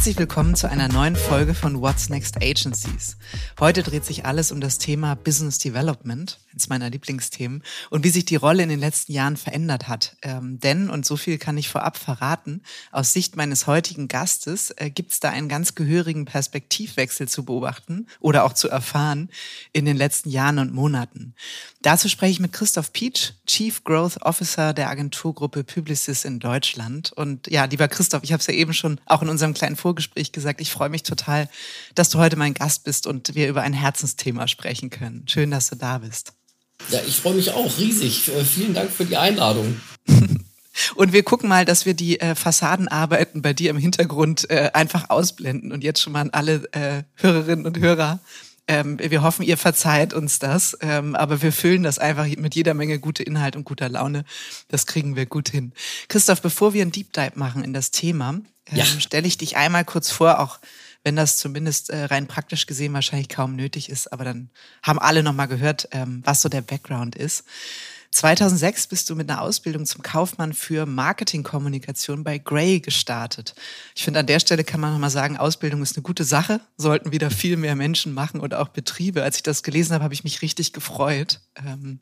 Herzlich willkommen zu einer neuen Folge von What's Next Agencies. Heute dreht sich alles um das Thema Business Development, eines meiner Lieblingsthemen, und wie sich die Rolle in den letzten Jahren verändert hat. Ähm, denn, und so viel kann ich vorab verraten, aus Sicht meines heutigen Gastes äh, gibt es da einen ganz gehörigen Perspektivwechsel zu beobachten oder auch zu erfahren in den letzten Jahren und Monaten. Dazu spreche ich mit Christoph Pietsch, Chief Growth Officer der Agenturgruppe Publicis in Deutschland. Und ja, lieber Christoph, ich habe es ja eben schon auch in unserem kleinen Vorgespräch gesagt, ich freue mich total, dass du heute mein Gast bist und wir über ein Herzensthema sprechen können. Schön, dass du da bist. Ja, ich freue mich auch riesig. Äh, vielen Dank für die Einladung. Und wir gucken mal, dass wir die äh, Fassadenarbeiten bei dir im Hintergrund äh, einfach ausblenden und jetzt schon mal an alle äh, Hörerinnen und Hörer. Ähm, wir hoffen, ihr verzeiht uns das, ähm, aber wir füllen das einfach mit jeder Menge gute Inhalt und guter Laune. Das kriegen wir gut hin. Christoph, bevor wir einen Deep Dive machen in das Thema, ja. ähm, stelle ich dich einmal kurz vor, auch wenn das zumindest äh, rein praktisch gesehen wahrscheinlich kaum nötig ist, aber dann haben alle nochmal gehört, ähm, was so der Background ist. 2006 bist du mit einer Ausbildung zum Kaufmann für Marketingkommunikation bei Gray gestartet. Ich finde, an der Stelle kann man nochmal sagen, Ausbildung ist eine gute Sache, sollten wieder viel mehr Menschen machen oder auch Betriebe. Als ich das gelesen habe, habe ich mich richtig gefreut. Ähm,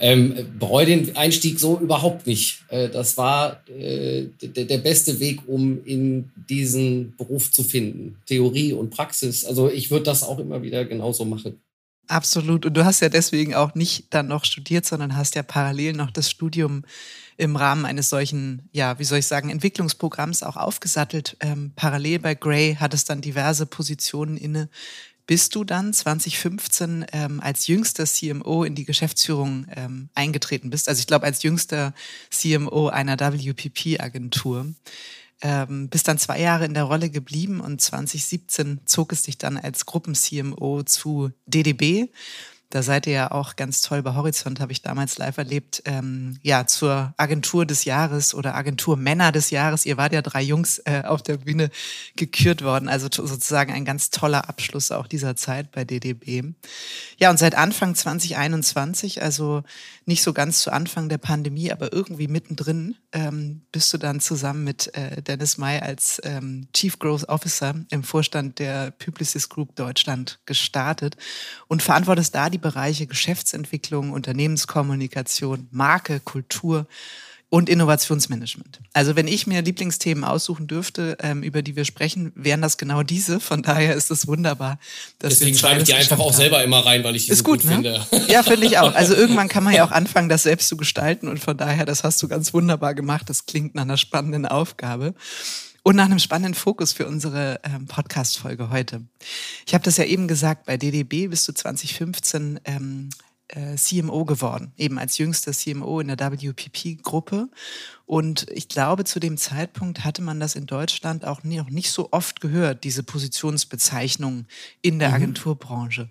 ähm, bereue den Einstieg so überhaupt nicht. Äh, das war äh, der beste Weg, um in diesen Beruf zu finden. Theorie und Praxis. Also ich würde das auch immer wieder genauso machen. Absolut. Und du hast ja deswegen auch nicht dann noch studiert, sondern hast ja parallel noch das Studium im Rahmen eines solchen, ja, wie soll ich sagen, Entwicklungsprogramms auch aufgesattelt. Ähm, parallel bei Gray hat es dann diverse Positionen inne, bis du dann 2015 ähm, als jüngster CMO in die Geschäftsführung ähm, eingetreten bist. Also ich glaube, als jüngster CMO einer WPP-Agentur. Ähm, bist dann zwei Jahre in der Rolle geblieben und 2017 zog es dich dann als Gruppen-CMO zu DDB da seid ihr ja auch ganz toll bei Horizont, habe ich damals live erlebt, ähm, ja, zur Agentur des Jahres oder Agentur Männer des Jahres. Ihr wart ja drei Jungs äh, auf der Bühne gekürt worden. Also sozusagen ein ganz toller Abschluss auch dieser Zeit bei DDB. Ja, und seit Anfang 2021, also nicht so ganz zu Anfang der Pandemie, aber irgendwie mittendrin, ähm, bist du dann zusammen mit äh, Dennis May als ähm, Chief Growth Officer im Vorstand der Publicis Group Deutschland gestartet und verantwortest da die die Bereiche Geschäftsentwicklung, Unternehmenskommunikation, Marke, Kultur und Innovationsmanagement. Also wenn ich mir Lieblingsthemen aussuchen dürfte, ähm, über die wir sprechen, wären das genau diese. Von daher ist es wunderbar. Dass Deswegen schreibe ich die einfach auch selber immer rein, weil ich die ist so gut, gut ne? finde. Ja, finde ich auch. Also irgendwann kann man ja auch anfangen, das selbst zu gestalten und von daher, das hast du ganz wunderbar gemacht. Das klingt nach einer spannenden Aufgabe und nach einem spannenden Fokus für unsere ähm, Podcast-Folge heute. Ich habe das ja eben gesagt, bei DDB bist du 2015 ähm, äh, CMO geworden, eben als jüngster CMO in der WPP-Gruppe. Und ich glaube, zu dem Zeitpunkt hatte man das in Deutschland auch nie, noch nicht so oft gehört, diese Positionsbezeichnung in der mhm. Agenturbranche.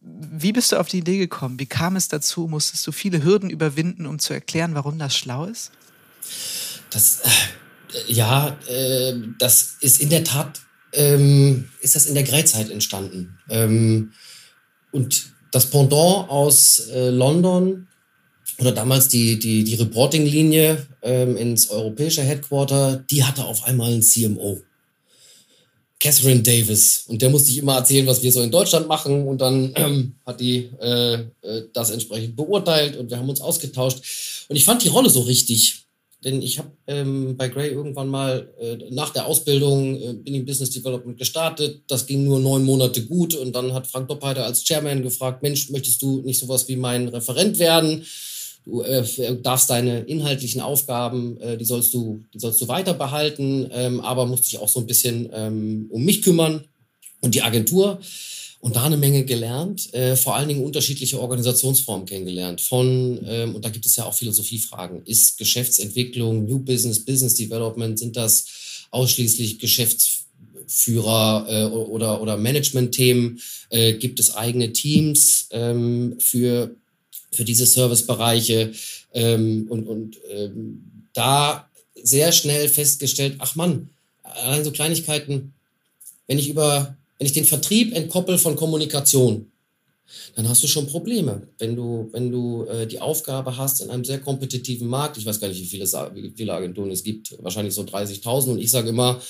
Wie bist du auf die Idee gekommen? Wie kam es dazu? Musstest du viele Hürden überwinden, um zu erklären, warum das schlau ist? Das, äh, ja, äh, das ist in der Tat, ähm, ist das in der Grey-Zeit entstanden. Ähm, und das Pendant aus äh, London oder damals die, die, die Reporting-Linie ähm, ins europäische Headquarter, die hatte auf einmal einen CMO. Catherine Davis. Und der musste ich immer erzählen, was wir so in Deutschland machen. Und dann ähm, hat die äh, äh, das entsprechend beurteilt und wir haben uns ausgetauscht. Und ich fand die Rolle so richtig. Denn ich habe ähm, bei Gray irgendwann mal äh, nach der Ausbildung äh, bin ich Business Development gestartet. Das ging nur neun Monate gut und dann hat Frank Doppheiter als Chairman gefragt, Mensch, möchtest du nicht sowas wie mein Referent werden? Du äh, darfst deine inhaltlichen Aufgaben, äh, die sollst du, die sollst du weiter behalten, ähm, aber musst dich auch so ein bisschen ähm, um mich kümmern und die Agentur und da eine Menge gelernt, äh, vor allen Dingen unterschiedliche Organisationsformen kennengelernt. Von, ähm, und da gibt es ja auch Philosophiefragen, ist Geschäftsentwicklung, New Business, Business Development, sind das ausschließlich Geschäftsführer äh, oder, oder Management-Themen? Äh, gibt es eigene Teams ähm, für, für diese Servicebereiche? Ähm, und und ähm, da sehr schnell festgestellt, ach Mann, allein so Kleinigkeiten, wenn ich über wenn ich den Vertrieb entkoppel von Kommunikation, dann hast du schon Probleme. Wenn du, wenn du äh, die Aufgabe hast in einem sehr kompetitiven Markt, ich weiß gar nicht, wie viele, wie viele Agenturen es gibt, wahrscheinlich so 30.000 und ich sage immer,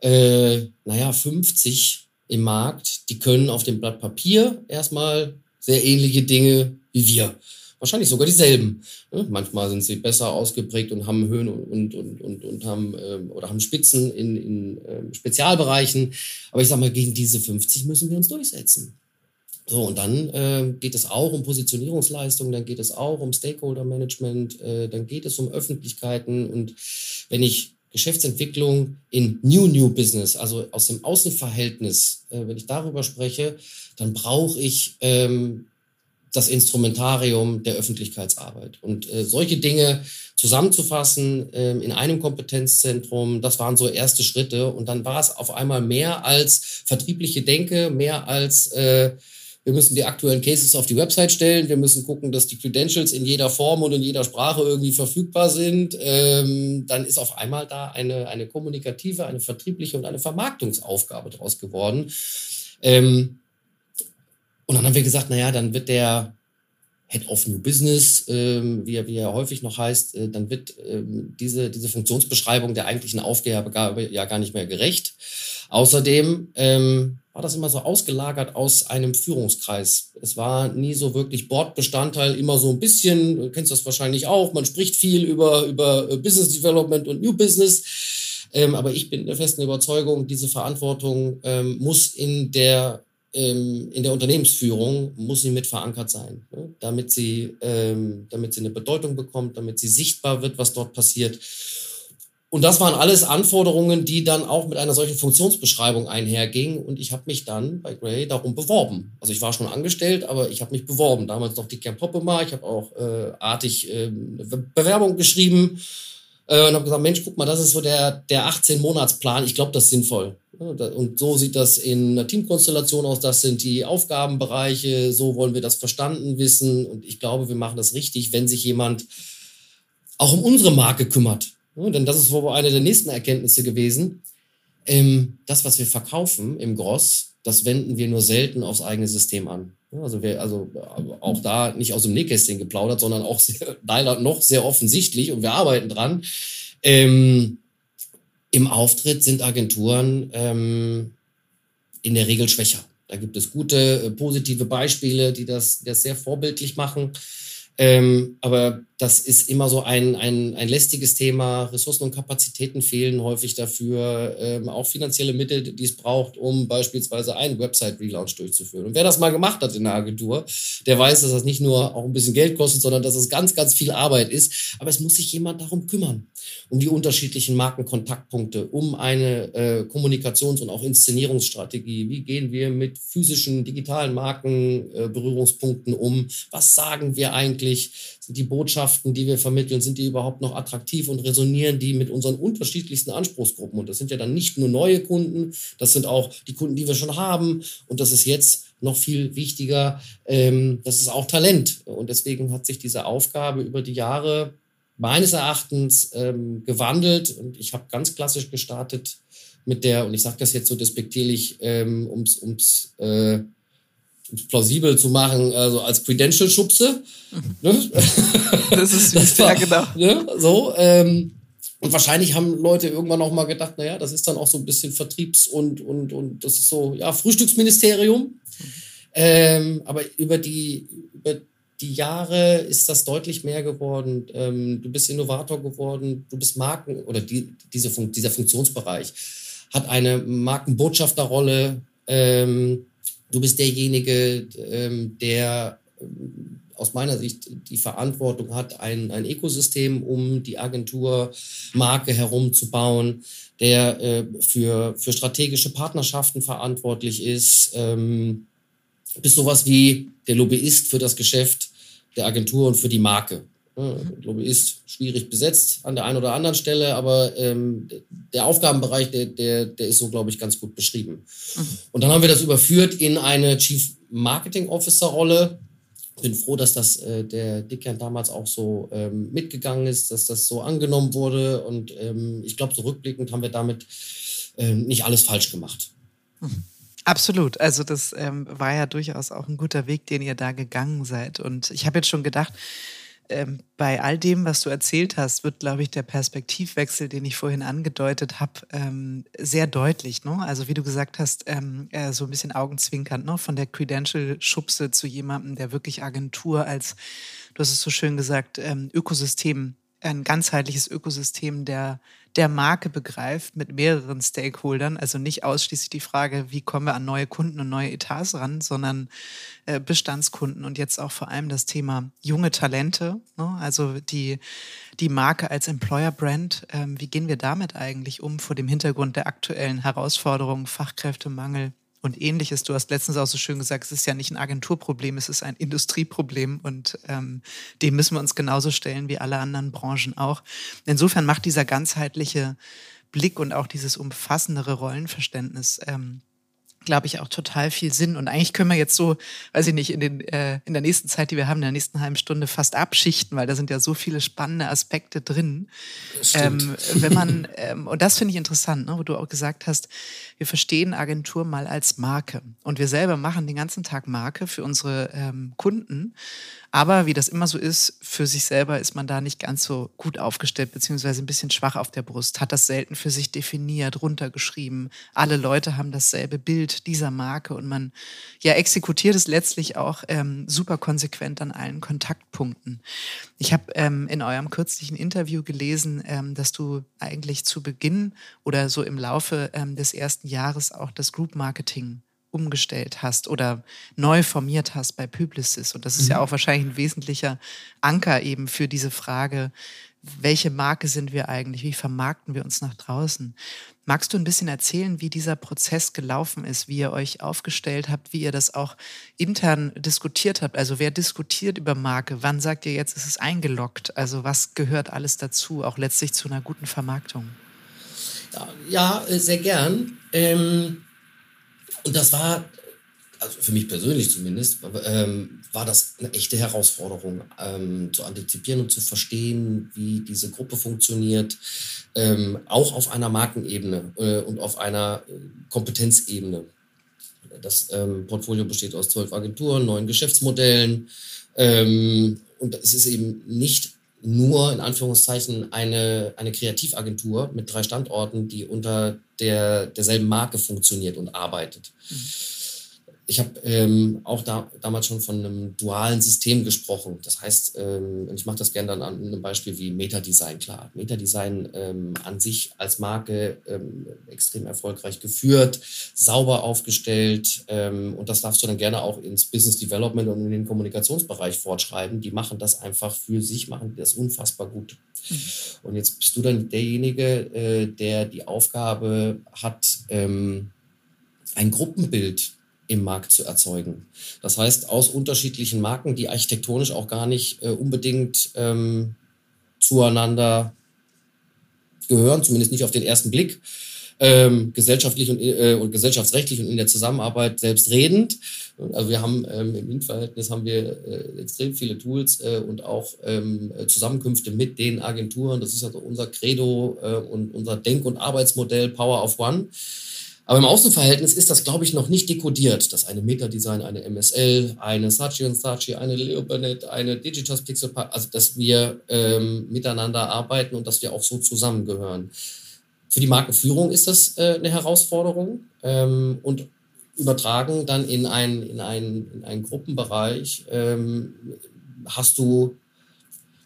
äh, naja, 50 im Markt, die können auf dem Blatt Papier erstmal sehr ähnliche Dinge wie wir. Wahrscheinlich sogar dieselben. Ne? Manchmal sind sie besser ausgeprägt und haben Höhen und, und, und, und haben ähm, oder haben Spitzen in, in ähm, Spezialbereichen. Aber ich sage mal, gegen diese 50 müssen wir uns durchsetzen. So, und dann äh, geht es auch um Positionierungsleistung, dann geht es auch um Stakeholder Management, äh, dann geht es um Öffentlichkeiten. Und wenn ich Geschäftsentwicklung in New New Business, also aus dem Außenverhältnis, äh, wenn ich darüber spreche, dann brauche ich ähm, das Instrumentarium der Öffentlichkeitsarbeit. Und äh, solche Dinge zusammenzufassen äh, in einem Kompetenzzentrum, das waren so erste Schritte. Und dann war es auf einmal mehr als vertriebliche Denke, mehr als äh, wir müssen die aktuellen Cases auf die Website stellen. Wir müssen gucken, dass die Credentials in jeder Form und in jeder Sprache irgendwie verfügbar sind. Ähm, dann ist auf einmal da eine, eine kommunikative, eine vertriebliche und eine Vermarktungsaufgabe draus geworden. Ähm, und dann haben wir gesagt, naja, dann wird der Head of New Business, ähm, wie, er, wie er häufig noch heißt, äh, dann wird ähm, diese, diese Funktionsbeschreibung der eigentlichen Aufgabe ja gar nicht mehr gerecht. Außerdem ähm, war das immer so ausgelagert aus einem Führungskreis. Es war nie so wirklich Bordbestandteil, immer so ein bisschen, du kennst das wahrscheinlich auch, man spricht viel über, über äh, Business Development und New Business. Ähm, aber ich bin der festen Überzeugung, diese Verantwortung ähm, muss in der ähm, in der Unternehmensführung muss sie mit verankert sein, ne? damit sie ähm, damit sie eine Bedeutung bekommt, damit sie sichtbar wird, was dort passiert und das waren alles Anforderungen, die dann auch mit einer solchen Funktionsbeschreibung einhergingen. Und ich habe mich dann bei Gray darum beworben. Also ich war schon angestellt, aber ich habe mich beworben. Damals noch die Camp Poppemar. Ich habe auch äh, artig äh, Bewerbung geschrieben äh, und habe gesagt, Mensch, guck mal, das ist so der, der 18-Monats-Plan. Ich glaube, das ist sinnvoll. Und so sieht das in einer Teamkonstellation aus. Das sind die Aufgabenbereiche. So wollen wir das verstanden wissen. Und ich glaube, wir machen das richtig, wenn sich jemand auch um unsere Marke kümmert. Denn das ist wohl eine der nächsten Erkenntnisse gewesen. Ähm, das, was wir verkaufen im Gross, das wenden wir nur selten aufs eigene System an. Also, wir, also auch da nicht aus dem Nähkästchen geplaudert, sondern auch sehr, leider noch sehr offensichtlich und wir arbeiten dran. Ähm, Im Auftritt sind Agenturen ähm, in der Regel schwächer. Da gibt es gute, äh, positive Beispiele, die das, das sehr vorbildlich machen. Ähm, aber das ist immer so ein, ein, ein lästiges Thema. Ressourcen und Kapazitäten fehlen häufig dafür, ähm, auch finanzielle Mittel, die es braucht, um beispielsweise einen Website-Relaunch durchzuführen. Und wer das mal gemacht hat in der Agentur, der weiß, dass das nicht nur auch ein bisschen Geld kostet, sondern dass es ganz, ganz viel Arbeit ist. Aber es muss sich jemand darum kümmern, um die unterschiedlichen Markenkontaktpunkte, um eine äh, Kommunikations- und auch Inszenierungsstrategie. Wie gehen wir mit physischen, digitalen Markenberührungspunkten äh, um? Was sagen wir eigentlich? Sind die Botschaften, die wir vermitteln, sind die überhaupt noch attraktiv und resonieren die mit unseren unterschiedlichsten Anspruchsgruppen? Und das sind ja dann nicht nur neue Kunden, das sind auch die Kunden, die wir schon haben. Und das ist jetzt noch viel wichtiger, ähm, das ist auch Talent. Und deswegen hat sich diese Aufgabe über die Jahre meines Erachtens ähm, gewandelt. Und ich habe ganz klassisch gestartet mit der, und ich sage das jetzt so despektierlich, ähm, ums, ums äh, plausibel zu machen, also als Credential-Schubse. Ne? Das ist das war, ja genau. Ne? So, ähm, und wahrscheinlich haben Leute irgendwann auch mal gedacht, naja, das ist dann auch so ein bisschen Vertriebs- und, und, und das ist so, ja, Frühstücksministerium. Ähm, aber über die, über die Jahre ist das deutlich mehr geworden. Ähm, du bist Innovator geworden, du bist Marken oder die, diese Fun dieser Funktionsbereich hat eine Markenbotschafterrolle. Ähm, Du bist derjenige, ähm, der ähm, aus meiner Sicht die Verantwortung hat, ein, ein Ökosystem um die Agenturmarke herumzubauen, der äh, für, für strategische Partnerschaften verantwortlich ist. Ähm, bist sowas wie der Lobbyist für das Geschäft der Agentur und für die Marke. Ich glaube, ist schwierig besetzt an der einen oder anderen Stelle, aber ähm, der Aufgabenbereich, der, der, der ist so, glaube ich, ganz gut beschrieben. Mhm. Und dann haben wir das überführt in eine Chief Marketing Officer Rolle. Bin froh, dass das äh, der Dickkern damals auch so ähm, mitgegangen ist, dass das so angenommen wurde. Und ähm, ich glaube, so rückblickend haben wir damit ähm, nicht alles falsch gemacht. Mhm. Absolut. Also das ähm, war ja durchaus auch ein guter Weg, den ihr da gegangen seid. Und ich habe jetzt schon gedacht, ähm, bei all dem, was du erzählt hast, wird, glaube ich, der Perspektivwechsel, den ich vorhin angedeutet habe, ähm, sehr deutlich. Ne? Also wie du gesagt hast, ähm, äh, so ein bisschen augenzwinkernd, ne? von der Credential-Schubse zu jemandem, der wirklich Agentur als, du hast es so schön gesagt, ähm, Ökosystem ein ganzheitliches Ökosystem der, der Marke begreift mit mehreren Stakeholdern. Also nicht ausschließlich die Frage, wie kommen wir an neue Kunden und neue Etats ran, sondern äh, Bestandskunden und jetzt auch vor allem das Thema junge Talente. Ne? Also die, die Marke als Employer Brand. Ähm, wie gehen wir damit eigentlich um vor dem Hintergrund der aktuellen Herausforderungen, Fachkräftemangel, und ähnliches. Du hast letztens auch so schön gesagt, es ist ja nicht ein Agenturproblem, es ist ein Industrieproblem und ähm, dem müssen wir uns genauso stellen wie alle anderen Branchen auch. Insofern macht dieser ganzheitliche Blick und auch dieses umfassendere Rollenverständnis ähm, glaube ich, auch total viel Sinn. Und eigentlich können wir jetzt so, weiß ich nicht, in, den, äh, in der nächsten Zeit, die wir haben, in der nächsten halben Stunde fast abschichten, weil da sind ja so viele spannende Aspekte drin. Ähm, wenn man, ähm, und das finde ich interessant, ne, wo du auch gesagt hast, wir verstehen Agentur mal als Marke. Und wir selber machen den ganzen Tag Marke für unsere ähm, Kunden. Aber wie das immer so ist, für sich selber ist man da nicht ganz so gut aufgestellt, beziehungsweise ein bisschen schwach auf der Brust, hat das selten für sich definiert, runtergeschrieben. Alle Leute haben dasselbe Bild dieser Marke und man ja exekutiert es letztlich auch ähm, super konsequent an allen Kontaktpunkten. Ich habe ähm, in eurem kürzlichen Interview gelesen, ähm, dass du eigentlich zu Beginn oder so im Laufe ähm, des ersten Jahres auch das Group Marketing umgestellt hast oder neu formiert hast bei Publicis. Und das ist mhm. ja auch wahrscheinlich ein wesentlicher Anker eben für diese Frage, welche Marke sind wir eigentlich? Wie vermarkten wir uns nach draußen? Magst du ein bisschen erzählen, wie dieser Prozess gelaufen ist, wie ihr euch aufgestellt habt, wie ihr das auch intern diskutiert habt? Also wer diskutiert über Marke? Wann sagt ihr jetzt, ist es eingeloggt? Also was gehört alles dazu, auch letztlich zu einer guten Vermarktung? Ja, sehr gern. Ähm und das war, also für mich persönlich zumindest, ähm, war das eine echte Herausforderung, ähm, zu antizipieren und zu verstehen, wie diese Gruppe funktioniert, ähm, auch auf einer Markenebene äh, und auf einer äh, Kompetenzebene. Das ähm, Portfolio besteht aus zwölf Agenturen, neun Geschäftsmodellen. Ähm, und es ist eben nicht nur in Anführungszeichen eine, eine Kreativagentur mit drei Standorten, die unter der, derselben Marke funktioniert und arbeitet. Mhm ich habe ähm, auch da, damals schon von einem dualen System gesprochen. Das heißt, ähm, ich mache das gerne dann an einem Beispiel wie Metadesign klar. Metadesign ähm, an sich als Marke ähm, extrem erfolgreich geführt, sauber aufgestellt ähm, und das darfst du dann gerne auch ins Business Development und in den Kommunikationsbereich fortschreiben. Die machen das einfach für sich, machen das unfassbar gut. Mhm. Und jetzt bist du dann derjenige, äh, der die Aufgabe hat, ähm, ein Gruppenbild im Markt zu erzeugen. Das heißt, aus unterschiedlichen Marken, die architektonisch auch gar nicht äh, unbedingt ähm, zueinander gehören, zumindest nicht auf den ersten Blick, ähm, gesellschaftlich und, äh, und gesellschaftsrechtlich und in der Zusammenarbeit selbstredend. Also wir haben ähm, im Mietverhältnis haben wir äh, extrem viele Tools äh, und auch ähm, Zusammenkünfte mit den Agenturen. Das ist also unser Credo äh, und unser Denk- und Arbeitsmodell Power of One. Aber im Außenverhältnis ist das, glaube ich, noch nicht dekodiert, dass eine Meta-Design, eine MSL, eine Saatchi und Saatchi, eine Leopold, eine Digitas Pixel, also dass wir ähm, miteinander arbeiten und dass wir auch so zusammengehören. Für die Markenführung ist das äh, eine Herausforderung ähm, und übertragen dann in, ein, in, ein, in einen Gruppenbereich ähm, hast du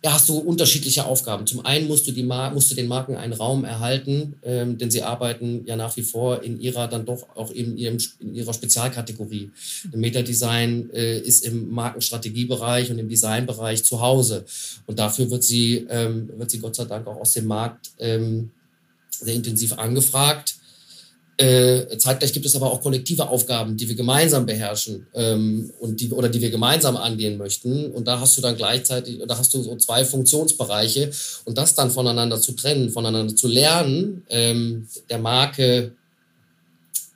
ja, hast du unterschiedliche Aufgaben. Zum einen musst du, die Mar musst du den Marken einen Raum erhalten, ähm, denn sie arbeiten ja nach wie vor in ihrer dann doch auch in, ihrem, in ihrer Spezialkategorie. Im Meta-Design äh, ist im Markenstrategiebereich und im Designbereich zu Hause. Und dafür wird sie, ähm, wird sie Gott sei Dank auch aus dem Markt ähm, sehr intensiv angefragt. Äh, zeitgleich gibt es aber auch kollektive Aufgaben, die wir gemeinsam beherrschen ähm, und die, oder die wir gemeinsam angehen möchten. Und da hast du dann gleichzeitig, da hast du so zwei Funktionsbereiche und das dann voneinander zu trennen, voneinander zu lernen, ähm, der Marke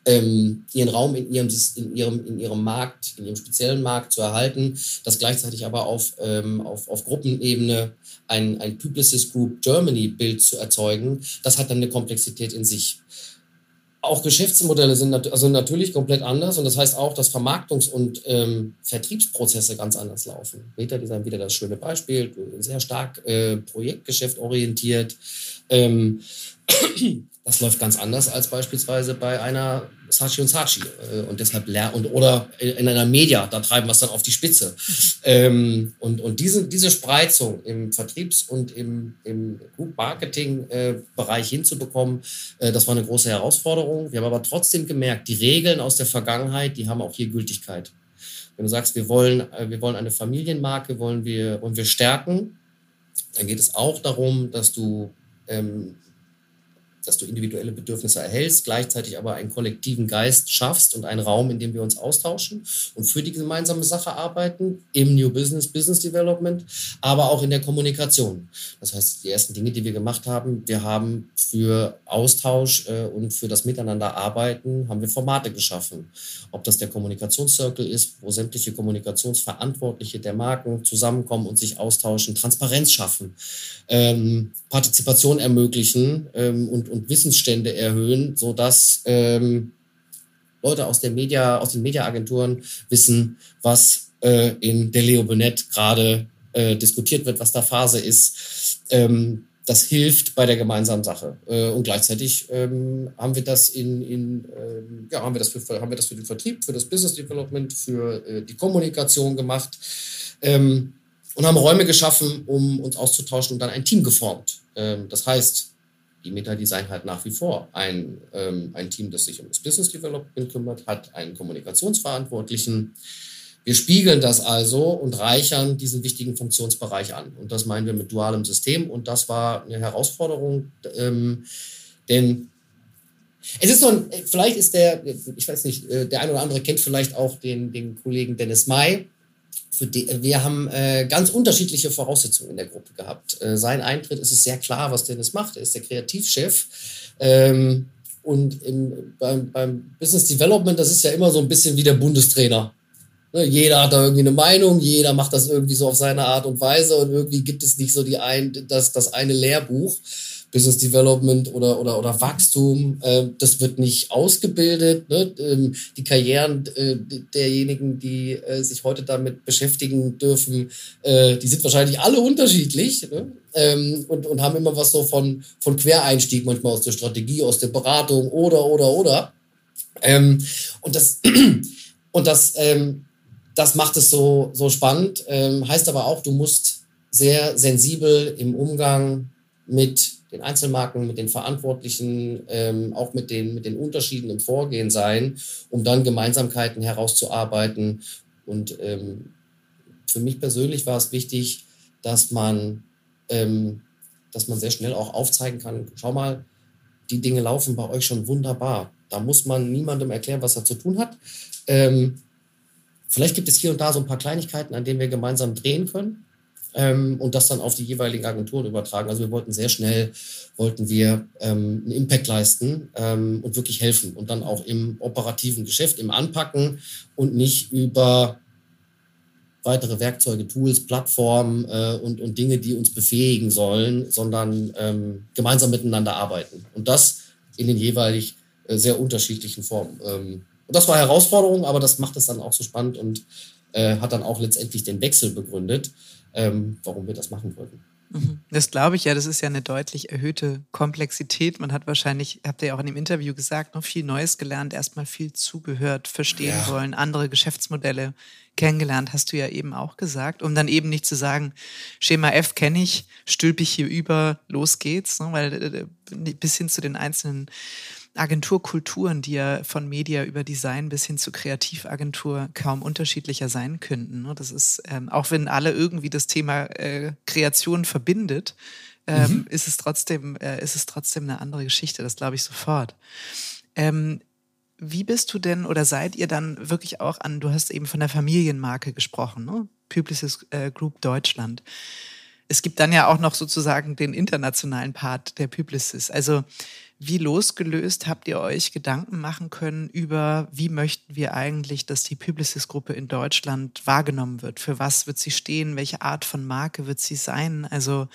ähm, ihren Raum in ihrem, in, ihrem, in ihrem Markt, in ihrem speziellen Markt zu erhalten, das gleichzeitig aber auf, ähm, auf, auf Gruppenebene ein, ein Publicis Group Germany Bild zu erzeugen, das hat dann eine Komplexität in sich auch Geschäftsmodelle sind nat also natürlich komplett anders und das heißt auch, dass Vermarktungs- und ähm, Vertriebsprozesse ganz anders laufen. Meta-Design wieder das schöne Beispiel, sehr stark äh, Projektgeschäft. Ähm, das läuft ganz anders als beispielsweise bei einer Sachi und Sachi. Äh, und deshalb und oder in einer Media, da treiben wir es dann auf die Spitze. Ähm, und und diese, diese Spreizung im Vertriebs- und im, im Marketing-Bereich hinzubekommen, äh, das war eine große Herausforderung. Wir haben aber trotzdem gemerkt, die Regeln aus der Vergangenheit, die haben auch hier Gültigkeit. Wenn du sagst, wir wollen, äh, wir wollen eine Familienmarke, wollen wir, wollen wir stärken, dann geht es auch darum, dass du ähm, dass du individuelle Bedürfnisse erhältst, gleichzeitig aber einen kollektiven Geist schaffst und einen Raum, in dem wir uns austauschen und für die gemeinsame Sache arbeiten, im New Business, Business Development, aber auch in der Kommunikation. Das heißt, die ersten Dinge, die wir gemacht haben, wir haben für Austausch äh, und für das Miteinanderarbeiten, haben wir Formate geschaffen. Ob das der Kommunikationscircle ist, wo sämtliche Kommunikationsverantwortliche der Marken zusammenkommen und sich austauschen, Transparenz schaffen, ähm, Partizipation ermöglichen ähm, und, und Wissensstände erhöhen, sodass ähm, Leute aus, der Media, aus den Mediaagenturen wissen, was äh, in der Leo Burnett gerade äh, diskutiert wird, was da Phase ist. Ähm, das hilft bei der gemeinsamen Sache. Äh, und gleichzeitig ähm, haben wir das in, in ähm, ja, haben wir das für, haben wir das für den Vertrieb, für das Business Development, für äh, die Kommunikation gemacht ähm, und haben Räume geschaffen, um uns auszutauschen und dann ein Team geformt. Das heißt, die Meta-Design hat nach wie vor ein, ähm, ein Team, das sich um das Business Development kümmert, hat einen Kommunikationsverantwortlichen. Wir spiegeln das also und reichern diesen wichtigen Funktionsbereich an. Und das meinen wir mit dualem System. Und das war eine Herausforderung, ähm, denn es ist so ein, vielleicht ist der, ich weiß nicht, äh, der ein oder andere kennt vielleicht auch den, den Kollegen Dennis May, die, wir haben äh, ganz unterschiedliche Voraussetzungen in der Gruppe gehabt. Äh, sein Eintritt ist es sehr klar, was Dennis macht. Er ist der Kreativchef. Ähm, und im, beim, beim Business Development, das ist ja immer so ein bisschen wie der Bundestrainer. Ne, jeder hat da irgendwie eine Meinung, jeder macht das irgendwie so auf seine Art und Weise und irgendwie gibt es nicht so die ein, das, das eine Lehrbuch. Business Development oder, oder, oder Wachstum. Äh, das wird nicht ausgebildet. Ne? Ähm, die Karrieren äh, derjenigen, die äh, sich heute damit beschäftigen dürfen, äh, die sind wahrscheinlich alle unterschiedlich ne? ähm, und, und haben immer was so von, von Quereinstieg, manchmal aus der Strategie, aus der Beratung oder, oder, oder. Ähm, und das, und das, ähm, das macht es so, so spannend. Ähm, heißt aber auch, du musst sehr sensibel im Umgang mit den Einzelmarken, mit den Verantwortlichen, ähm, auch mit den, mit den Unterschieden im Vorgehen sein, um dann Gemeinsamkeiten herauszuarbeiten. Und ähm, für mich persönlich war es wichtig, dass man, ähm, dass man sehr schnell auch aufzeigen kann, schau mal, die Dinge laufen bei euch schon wunderbar. Da muss man niemandem erklären, was er zu tun hat. Ähm, vielleicht gibt es hier und da so ein paar Kleinigkeiten, an denen wir gemeinsam drehen können ähm, und das dann auf die jeweiligen Agenturen übertragen. Also wir wollten sehr schnell, wollten wir ähm, einen Impact leisten ähm, und wirklich helfen und dann auch im operativen Geschäft, im Anpacken und nicht über weitere Werkzeuge, Tools, Plattformen äh, und, und Dinge, die uns befähigen sollen, sondern ähm, gemeinsam miteinander arbeiten. Und das in den jeweilig äh, sehr unterschiedlichen Formen. Ähm, und das war Herausforderung, aber das macht es dann auch so spannend und äh, hat dann auch letztendlich den Wechsel begründet ähm, warum wir das machen wollten. Mhm. Das glaube ich ja, das ist ja eine deutlich erhöhte Komplexität. Man hat wahrscheinlich, habt ihr ja auch in dem Interview gesagt, noch viel Neues gelernt, erstmal viel zugehört, verstehen ja. wollen, andere Geschäftsmodelle kennengelernt, hast du ja eben auch gesagt, um dann eben nicht zu sagen, Schema F kenne ich, stülpe ich hier über, los geht's, ne? weil äh, bis hin zu den einzelnen Agenturkulturen, die ja von Media über Design bis hin zu Kreativagentur kaum unterschiedlicher sein könnten. Ne? Das ist, ähm, auch wenn alle irgendwie das Thema äh, Kreation verbindet, ähm, mhm. ist es trotzdem, äh, ist es trotzdem eine andere Geschichte. Das glaube ich sofort. Ähm, wie bist du denn oder seid ihr dann wirklich auch an, du hast eben von der Familienmarke gesprochen, ne? Publicis äh, Group Deutschland. Es gibt dann ja auch noch sozusagen den internationalen Part der Publicis. Also wie losgelöst habt ihr euch Gedanken machen können über, wie möchten wir eigentlich, dass die Publicis-Gruppe in Deutschland wahrgenommen wird? Für was wird sie stehen? Welche Art von Marke wird sie sein? Also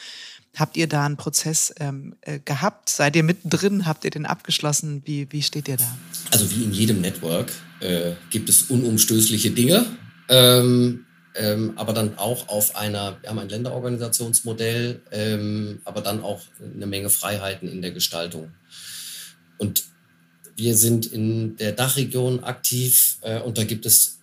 Habt ihr da einen Prozess ähm, äh, gehabt? Seid ihr mittendrin? Habt ihr den abgeschlossen? Wie, wie steht ihr da? Also wie in jedem Network äh, gibt es unumstößliche Dinge. Ähm, ähm, aber dann auch auf einer, wir haben ein Länderorganisationsmodell, ähm, aber dann auch eine Menge Freiheiten in der Gestaltung. Und wir sind in der Dachregion aktiv äh, und da gibt es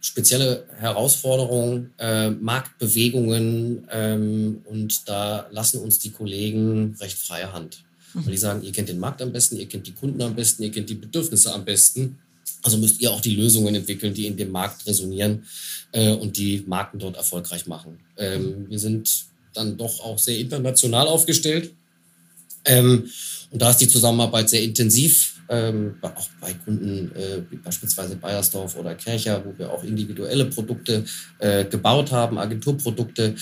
spezielle Herausforderungen, äh, Marktbewegungen ähm, und da lassen uns die Kollegen recht freie Hand. Mhm. Weil die sagen, ihr kennt den Markt am besten, ihr kennt die Kunden am besten, ihr kennt die Bedürfnisse am besten. Also müsst ihr auch die Lösungen entwickeln, die in dem Markt resonieren äh, und die Marken dort erfolgreich machen. Ähm, wir sind dann doch auch sehr international aufgestellt. Ähm, und da ist die Zusammenarbeit sehr intensiv ähm, auch bei Kunden äh, wie beispielsweise Bayersdorf oder Kercher, wo wir auch individuelle Produkte äh, gebaut haben, Agenturprodukte.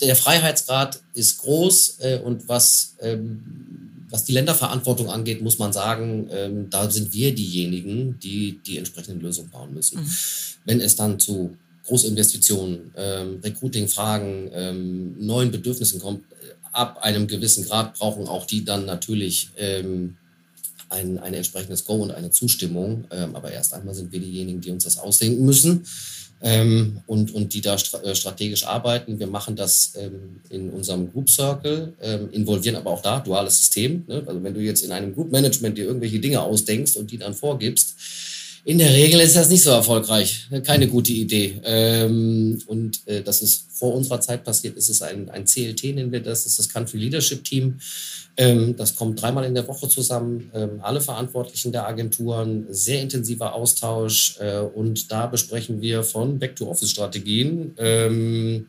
Der Freiheitsgrad ist groß äh, und was, ähm, was die Länderverantwortung angeht, muss man sagen, ähm, da sind wir diejenigen, die die entsprechenden Lösungen bauen müssen. Mhm. Wenn es dann zu Großinvestitionen, ähm, Recruiting-Fragen, ähm, neuen Bedürfnissen kommt, äh, ab einem gewissen Grad brauchen auch die dann natürlich ähm, ein, ein entsprechendes Go und eine Zustimmung. Ähm, aber erst einmal sind wir diejenigen, die uns das ausdenken müssen ähm, und, und die da äh, strategisch arbeiten. Wir machen das ähm, in unserem Group Circle, ähm, involvieren aber auch da duales System. Ne? Also wenn du jetzt in einem Group Management dir irgendwelche Dinge ausdenkst und die dann vorgibst, in der Regel ist das nicht so erfolgreich. Keine gute Idee. Ähm, und äh, das ist vor unserer Zeit passiert. Es ist ein, ein CLT, nennen wir das. Das ist das Country Leadership Team. Ähm, das kommt dreimal in der Woche zusammen. Ähm, alle Verantwortlichen der Agenturen, sehr intensiver Austausch. Äh, und da besprechen wir von Back-to-Office-Strategien, äh,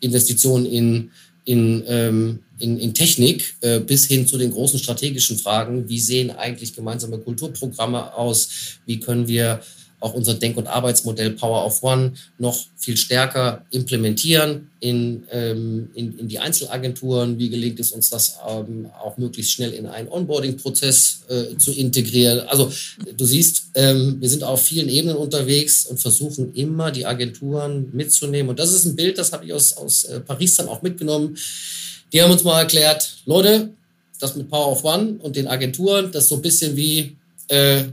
Investitionen in in, in, in Technik äh, bis hin zu den großen strategischen Fragen. Wie sehen eigentlich gemeinsame Kulturprogramme aus? Wie können wir auch unser Denk- und Arbeitsmodell Power of One noch viel stärker implementieren in, ähm, in, in die Einzelagenturen. Wie gelingt es uns, das ähm, auch möglichst schnell in einen Onboarding-Prozess äh, zu integrieren? Also du siehst, ähm, wir sind auf vielen Ebenen unterwegs und versuchen immer die Agenturen mitzunehmen. Und das ist ein Bild, das habe ich aus, aus äh, Paris dann auch mitgenommen. Die haben uns mal erklärt, Leute, das mit Power of One und den Agenturen, das ist so ein bisschen wie äh,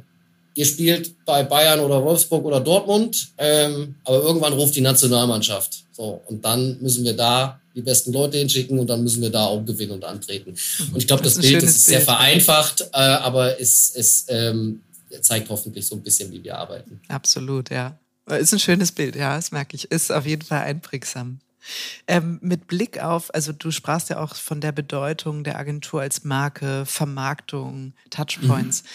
ihr spielt bei Bayern oder Wolfsburg oder Dortmund, ähm, aber irgendwann ruft die Nationalmannschaft. So, und dann müssen wir da die besten Leute hinschicken und dann müssen wir da auch gewinnen und antreten. Und ich glaube, das, das Bild ist sehr Bild. vereinfacht, äh, aber es, es ähm, zeigt hoffentlich so ein bisschen, wie wir arbeiten. Absolut, ja. Ist ein schönes Bild, ja, das merke ich. Ist auf jeden Fall einprägsam. Ähm, mit Blick auf, also du sprachst ja auch von der Bedeutung der Agentur als Marke, Vermarktung, Touchpoints. Mhm.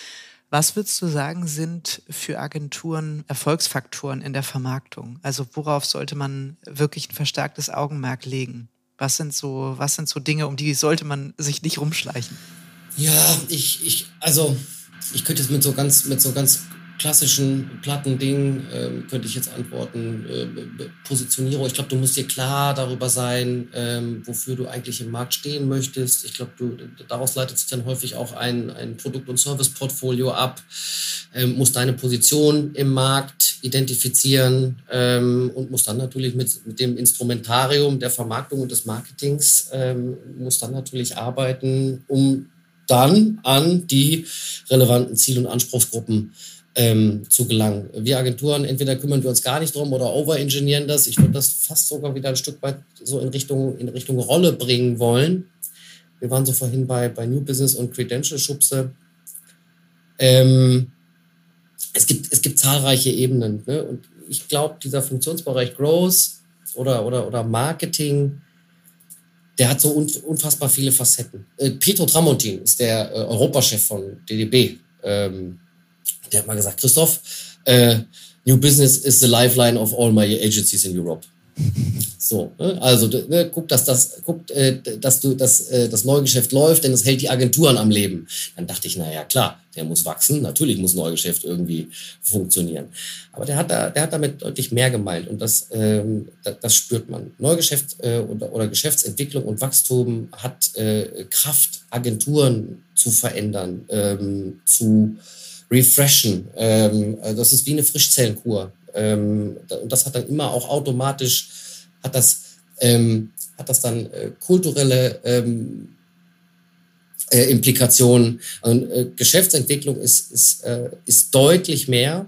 Was würdest du sagen, sind für Agenturen Erfolgsfaktoren in der Vermarktung? Also worauf sollte man wirklich ein verstärktes Augenmerk legen? Was sind so, was sind so Dinge, um die sollte man sich nicht rumschleichen? Ja, ich, ich, also ich könnte es mit so ganz, mit so ganz klassischen platten Dingen ähm, könnte ich jetzt antworten, äh, Positionierung. Ich glaube, du musst dir klar darüber sein, ähm, wofür du eigentlich im Markt stehen möchtest. Ich glaube, du daraus leitet sich dann häufig auch ein, ein Produkt- und Serviceportfolio ab, ähm, musst deine Position im Markt identifizieren ähm, und musst dann natürlich mit, mit dem Instrumentarium der Vermarktung und des Marketings ähm, musst dann natürlich arbeiten, um dann an die relevanten Ziel- und Anspruchsgruppen ähm, zu gelangen. Wir Agenturen, entweder kümmern wir uns gar nicht drum oder overengineeren das. Ich würde das fast sogar wieder ein Stück weit so in Richtung, in Richtung Rolle bringen wollen. Wir waren so vorhin bei, bei New Business und Credential Schubse. Ähm, es, gibt, es gibt zahlreiche Ebenen. Ne? Und ich glaube, dieser Funktionsbereich Growth oder, oder, oder Marketing, der hat so unfassbar viele Facetten. Äh, Pietro Tramontin ist der äh, Europachef von DDB. Ähm, der hat mal gesagt, Christoph, äh, New Business is the lifeline of all my agencies in Europe. So, ne? also ne, guck, dass das, guck, äh, dass du, dass äh, das Neugeschäft läuft, denn es hält die Agenturen am Leben. Dann dachte ich, na ja, klar, der muss wachsen, natürlich muss Neugeschäft irgendwie funktionieren. Aber der hat da, der hat damit deutlich mehr gemeint und das, ähm, das, das spürt man. Neugeschäft äh, oder, oder Geschäftsentwicklung und Wachstum hat äh, Kraft, Agenturen zu verändern, ähm, zu refreshen. Ähm, also das ist wie eine Frischzellenkur. Ähm, und das hat dann immer auch automatisch, hat das ähm, hat das dann äh, kulturelle ähm, äh, Implikationen. Und, äh, Geschäftsentwicklung ist, ist, äh, ist deutlich mehr.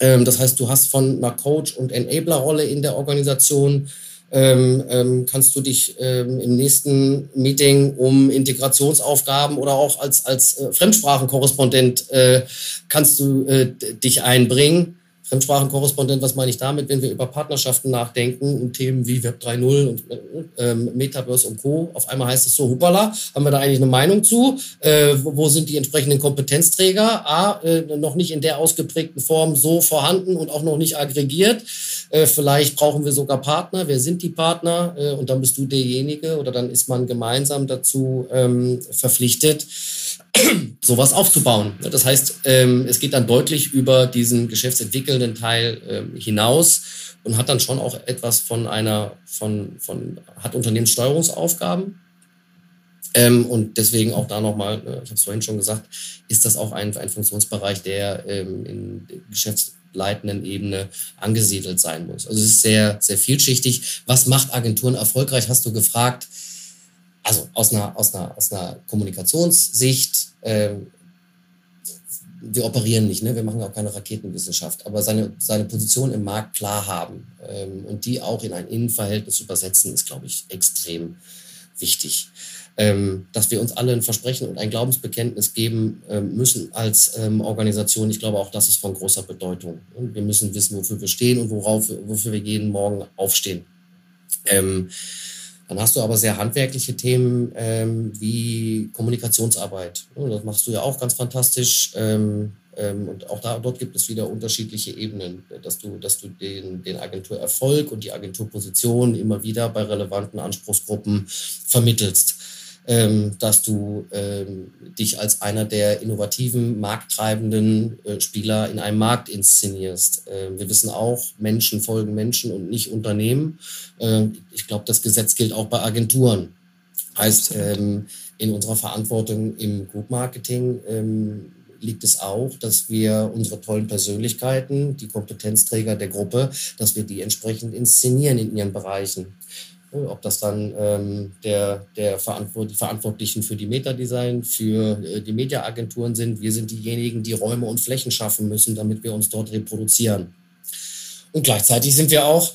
Ähm, das heißt, du hast von einer Coach- und Enabler-Rolle in der Organisation ähm, ähm, kannst du dich ähm, im nächsten Meeting um Integrationsaufgaben oder auch als, als äh, Fremdsprachenkorrespondent äh, kannst du äh, dich einbringen. Fremdsprachenkorrespondent, was meine ich damit, wenn wir über Partnerschaften nachdenken und Themen wie Web 3.0 und ähm, Metaverse und Co. Auf einmal heißt es so, hoppala, haben wir da eigentlich eine Meinung zu? Äh, wo, wo, sind die entsprechenden Kompetenzträger? A, äh, noch nicht in der ausgeprägten Form so vorhanden und auch noch nicht aggregiert. Äh, vielleicht brauchen wir sogar Partner. Wer sind die Partner? Äh, und dann bist du derjenige oder dann ist man gemeinsam dazu ähm, verpflichtet, sowas aufzubauen. Das heißt, ähm, es geht dann deutlich über diesen geschäftsentwickelnden Teil ähm, hinaus und hat dann schon auch etwas von einer, von, von, hat Unternehmenssteuerungsaufgaben. Ähm, und deswegen auch da nochmal, äh, ich habe es vorhin schon gesagt, ist das auch ein, ein Funktionsbereich, der in geschäftsleitenden Ebene angesiedelt sein muss. Also es ist sehr, sehr vielschichtig. Was macht Agenturen erfolgreich, hast du gefragt also aus einer, aus einer, aus einer Kommunikationssicht, äh, wir operieren nicht, ne? wir machen auch keine Raketenwissenschaft, aber seine, seine Position im Markt klar haben ähm, und die auch in ein Innenverhältnis übersetzen, ist, glaube ich, extrem wichtig. Ähm, dass wir uns alle ein Versprechen und ein Glaubensbekenntnis geben ähm, müssen als ähm, Organisation. Ich glaube, auch das ist von großer Bedeutung. Und wir müssen wissen, wofür wir stehen und worauf, wofür wir jeden Morgen aufstehen. Ähm, dann hast du aber sehr handwerkliche Themen ähm, wie Kommunikationsarbeit. Das machst du ja auch ganz fantastisch. Ähm, ähm, und auch da, dort gibt es wieder unterschiedliche Ebenen, dass du, dass du den, den Agenturerfolg und die Agenturposition immer wieder bei relevanten Anspruchsgruppen vermittelst dass du ähm, dich als einer der innovativen, markttreibenden äh, Spieler in einem Markt inszenierst. Ähm, wir wissen auch, Menschen folgen Menschen und nicht Unternehmen. Ähm, ich glaube, das Gesetz gilt auch bei Agenturen. Heißt, ähm, in unserer Verantwortung im Group Marketing ähm, liegt es auch, dass wir unsere tollen Persönlichkeiten, die Kompetenzträger der Gruppe, dass wir die entsprechend inszenieren in ihren Bereichen. Ob das dann ähm, der, der Verantwort Verantwortlichen für die Metadesign, für äh, die Mediaagenturen sind. Wir sind diejenigen, die Räume und Flächen schaffen müssen, damit wir uns dort reproduzieren. Und gleichzeitig sind wir auch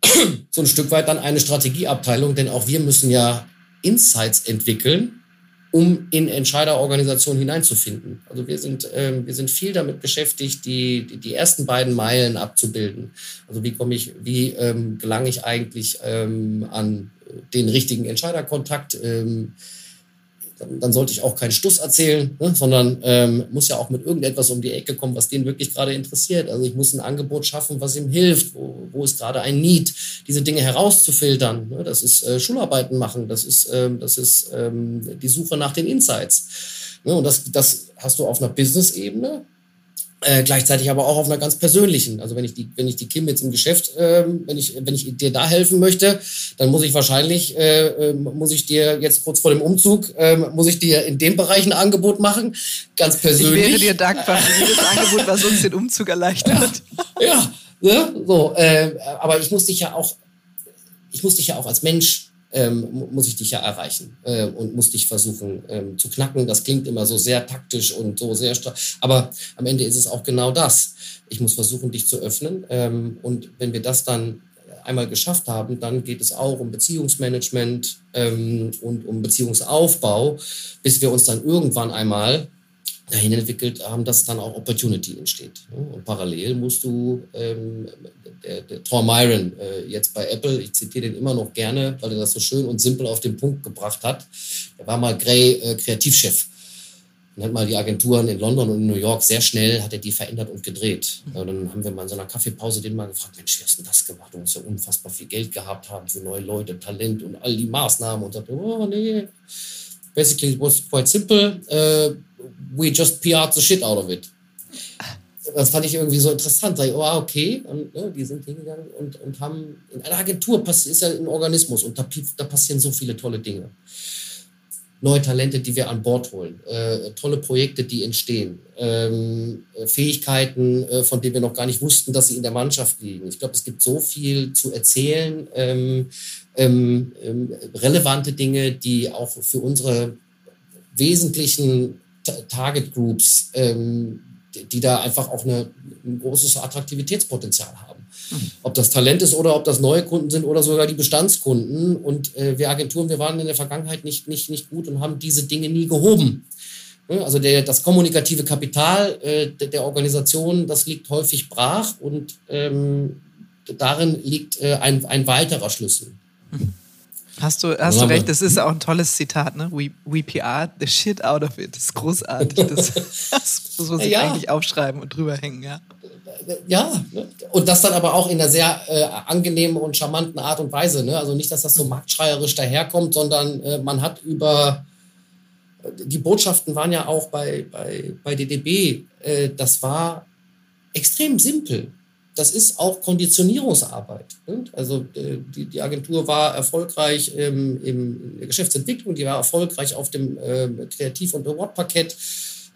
so ein Stück weit dann eine Strategieabteilung, denn auch wir müssen ja Insights entwickeln, um in Entscheiderorganisationen hineinzufinden. Also wir sind, ähm, wir sind viel damit beschäftigt, die, die, die ersten beiden Meilen abzubilden. Also wie komme ich, wie ähm, gelange ich eigentlich ähm, an den richtigen Entscheiderkontakt? Ähm, dann, dann sollte ich auch keinen Stuss erzählen, ne, sondern ähm, muss ja auch mit irgendetwas um die Ecke kommen, was den wirklich gerade interessiert. Also ich muss ein Angebot schaffen, was ihm hilft, wo, wo ist gerade ein Need, diese Dinge herauszufiltern. Ne, das ist äh, Schularbeiten machen, das ist, ähm, das ist ähm, die Suche nach den Insights. Ne, und das, das hast du auf einer Business-Ebene, äh, gleichzeitig aber auch auf einer ganz persönlichen. Also wenn ich die, wenn ich die Kim jetzt im Geschäft, ähm, wenn ich, wenn ich dir da helfen möchte, dann muss ich wahrscheinlich, äh, äh, muss ich dir jetzt kurz vor dem Umzug, äh, muss ich dir in dem Bereich ein Angebot machen, ganz persönlich. Ich wäre dir dankbar für jedes Angebot, was uns den Umzug erleichtert. Ja, ja ne? so, äh, aber ich muss dich ja auch, ich muss dich ja auch als Mensch ähm, muss ich dich ja erreichen äh, und muss dich versuchen ähm, zu knacken. Das klingt immer so sehr taktisch und so sehr stark, aber am Ende ist es auch genau das. Ich muss versuchen, dich zu öffnen ähm, und wenn wir das dann einmal geschafft haben, dann geht es auch um Beziehungsmanagement ähm, und um Beziehungsaufbau, bis wir uns dann irgendwann einmal dahin entwickelt haben, dass dann auch Opportunity entsteht. Und parallel musst du, ähm, der, der Tom Myron äh, jetzt bei Apple, ich zitiere den immer noch gerne, weil er das so schön und simpel auf den Punkt gebracht hat. Er war mal Gray äh, Kreativchef und hat mal die Agenturen in London und in New York sehr schnell, hat er die verändert und gedreht. Und dann haben wir mal in so einer Kaffeepause den mal gefragt, Mensch, wie hast du das gemacht? Du musst ja unfassbar viel Geld gehabt haben für neue Leute, Talent und all die Maßnahmen. Und sagte, oh nee, basically it was quite simple. Uh, we just PR'd the shit out of it. Das fand ich irgendwie so interessant. Sag ich, oh, okay. Und ne, die sind hingegangen und, und haben, in einer Agentur ist ja ein Organismus und da, da passieren so viele tolle Dinge. neue Talente, die wir an Bord holen, äh, tolle Projekte, die entstehen, ähm, Fähigkeiten, äh, von denen wir noch gar nicht wussten, dass sie in der Mannschaft liegen. Ich glaube, es gibt so viel zu erzählen, ähm, ähm, ähm relevante Dinge, die auch für unsere wesentlichen Target Groups, ähm, die da einfach auch eine, ein großes Attraktivitätspotenzial haben. Mhm. Ob das Talent ist oder ob das neue Kunden sind oder sogar die Bestandskunden. Und äh, wir Agenturen, wir waren in der Vergangenheit nicht, nicht, nicht gut und haben diese Dinge nie gehoben. Also der, das kommunikative Kapital äh, der Organisation, das liegt häufig brach und ähm, darin liegt äh, ein, ein weiterer Schlüssel. Mhm. Hast du, hast du recht, das ist auch ein tolles Zitat, ne? We, we PR the shit out of it. Das ist großartig. Das, das muss man sich ja. eigentlich aufschreiben und drüber hängen, ja. Ja, ne? und das dann aber auch in einer sehr äh, angenehmen und charmanten Art und Weise. Ne? Also nicht, dass das so marktschreierisch daherkommt, sondern äh, man hat über die Botschaften waren ja auch bei, bei, bei DDB, äh, das war extrem simpel das ist auch Konditionierungsarbeit. Also äh, die, die Agentur war erfolgreich ähm, in der Geschäftsentwicklung, die war erfolgreich auf dem ähm, Kreativ- und Award-Parkett,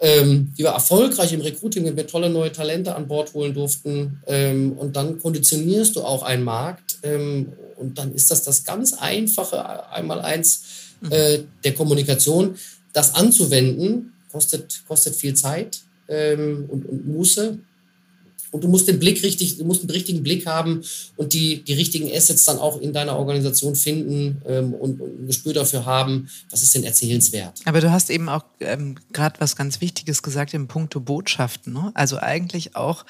ähm, die war erfolgreich im Recruiting, wenn wir tolle neue Talente an Bord holen durften. Und dann konditionierst du auch einen Markt und dann ist das das ganz einfache Einmaleins äh, der Kommunikation. Das anzuwenden kostet, kostet viel Zeit und, und Muße. Und du musst den Blick richtig, du musst den richtigen Blick haben und die, die richtigen Assets dann auch in deiner Organisation finden ähm, und, und, ein Gespür dafür haben, was ist denn erzählenswert. Aber du hast eben auch ähm, gerade was ganz Wichtiges gesagt im Punkto Botschaften. Ne? Also eigentlich auch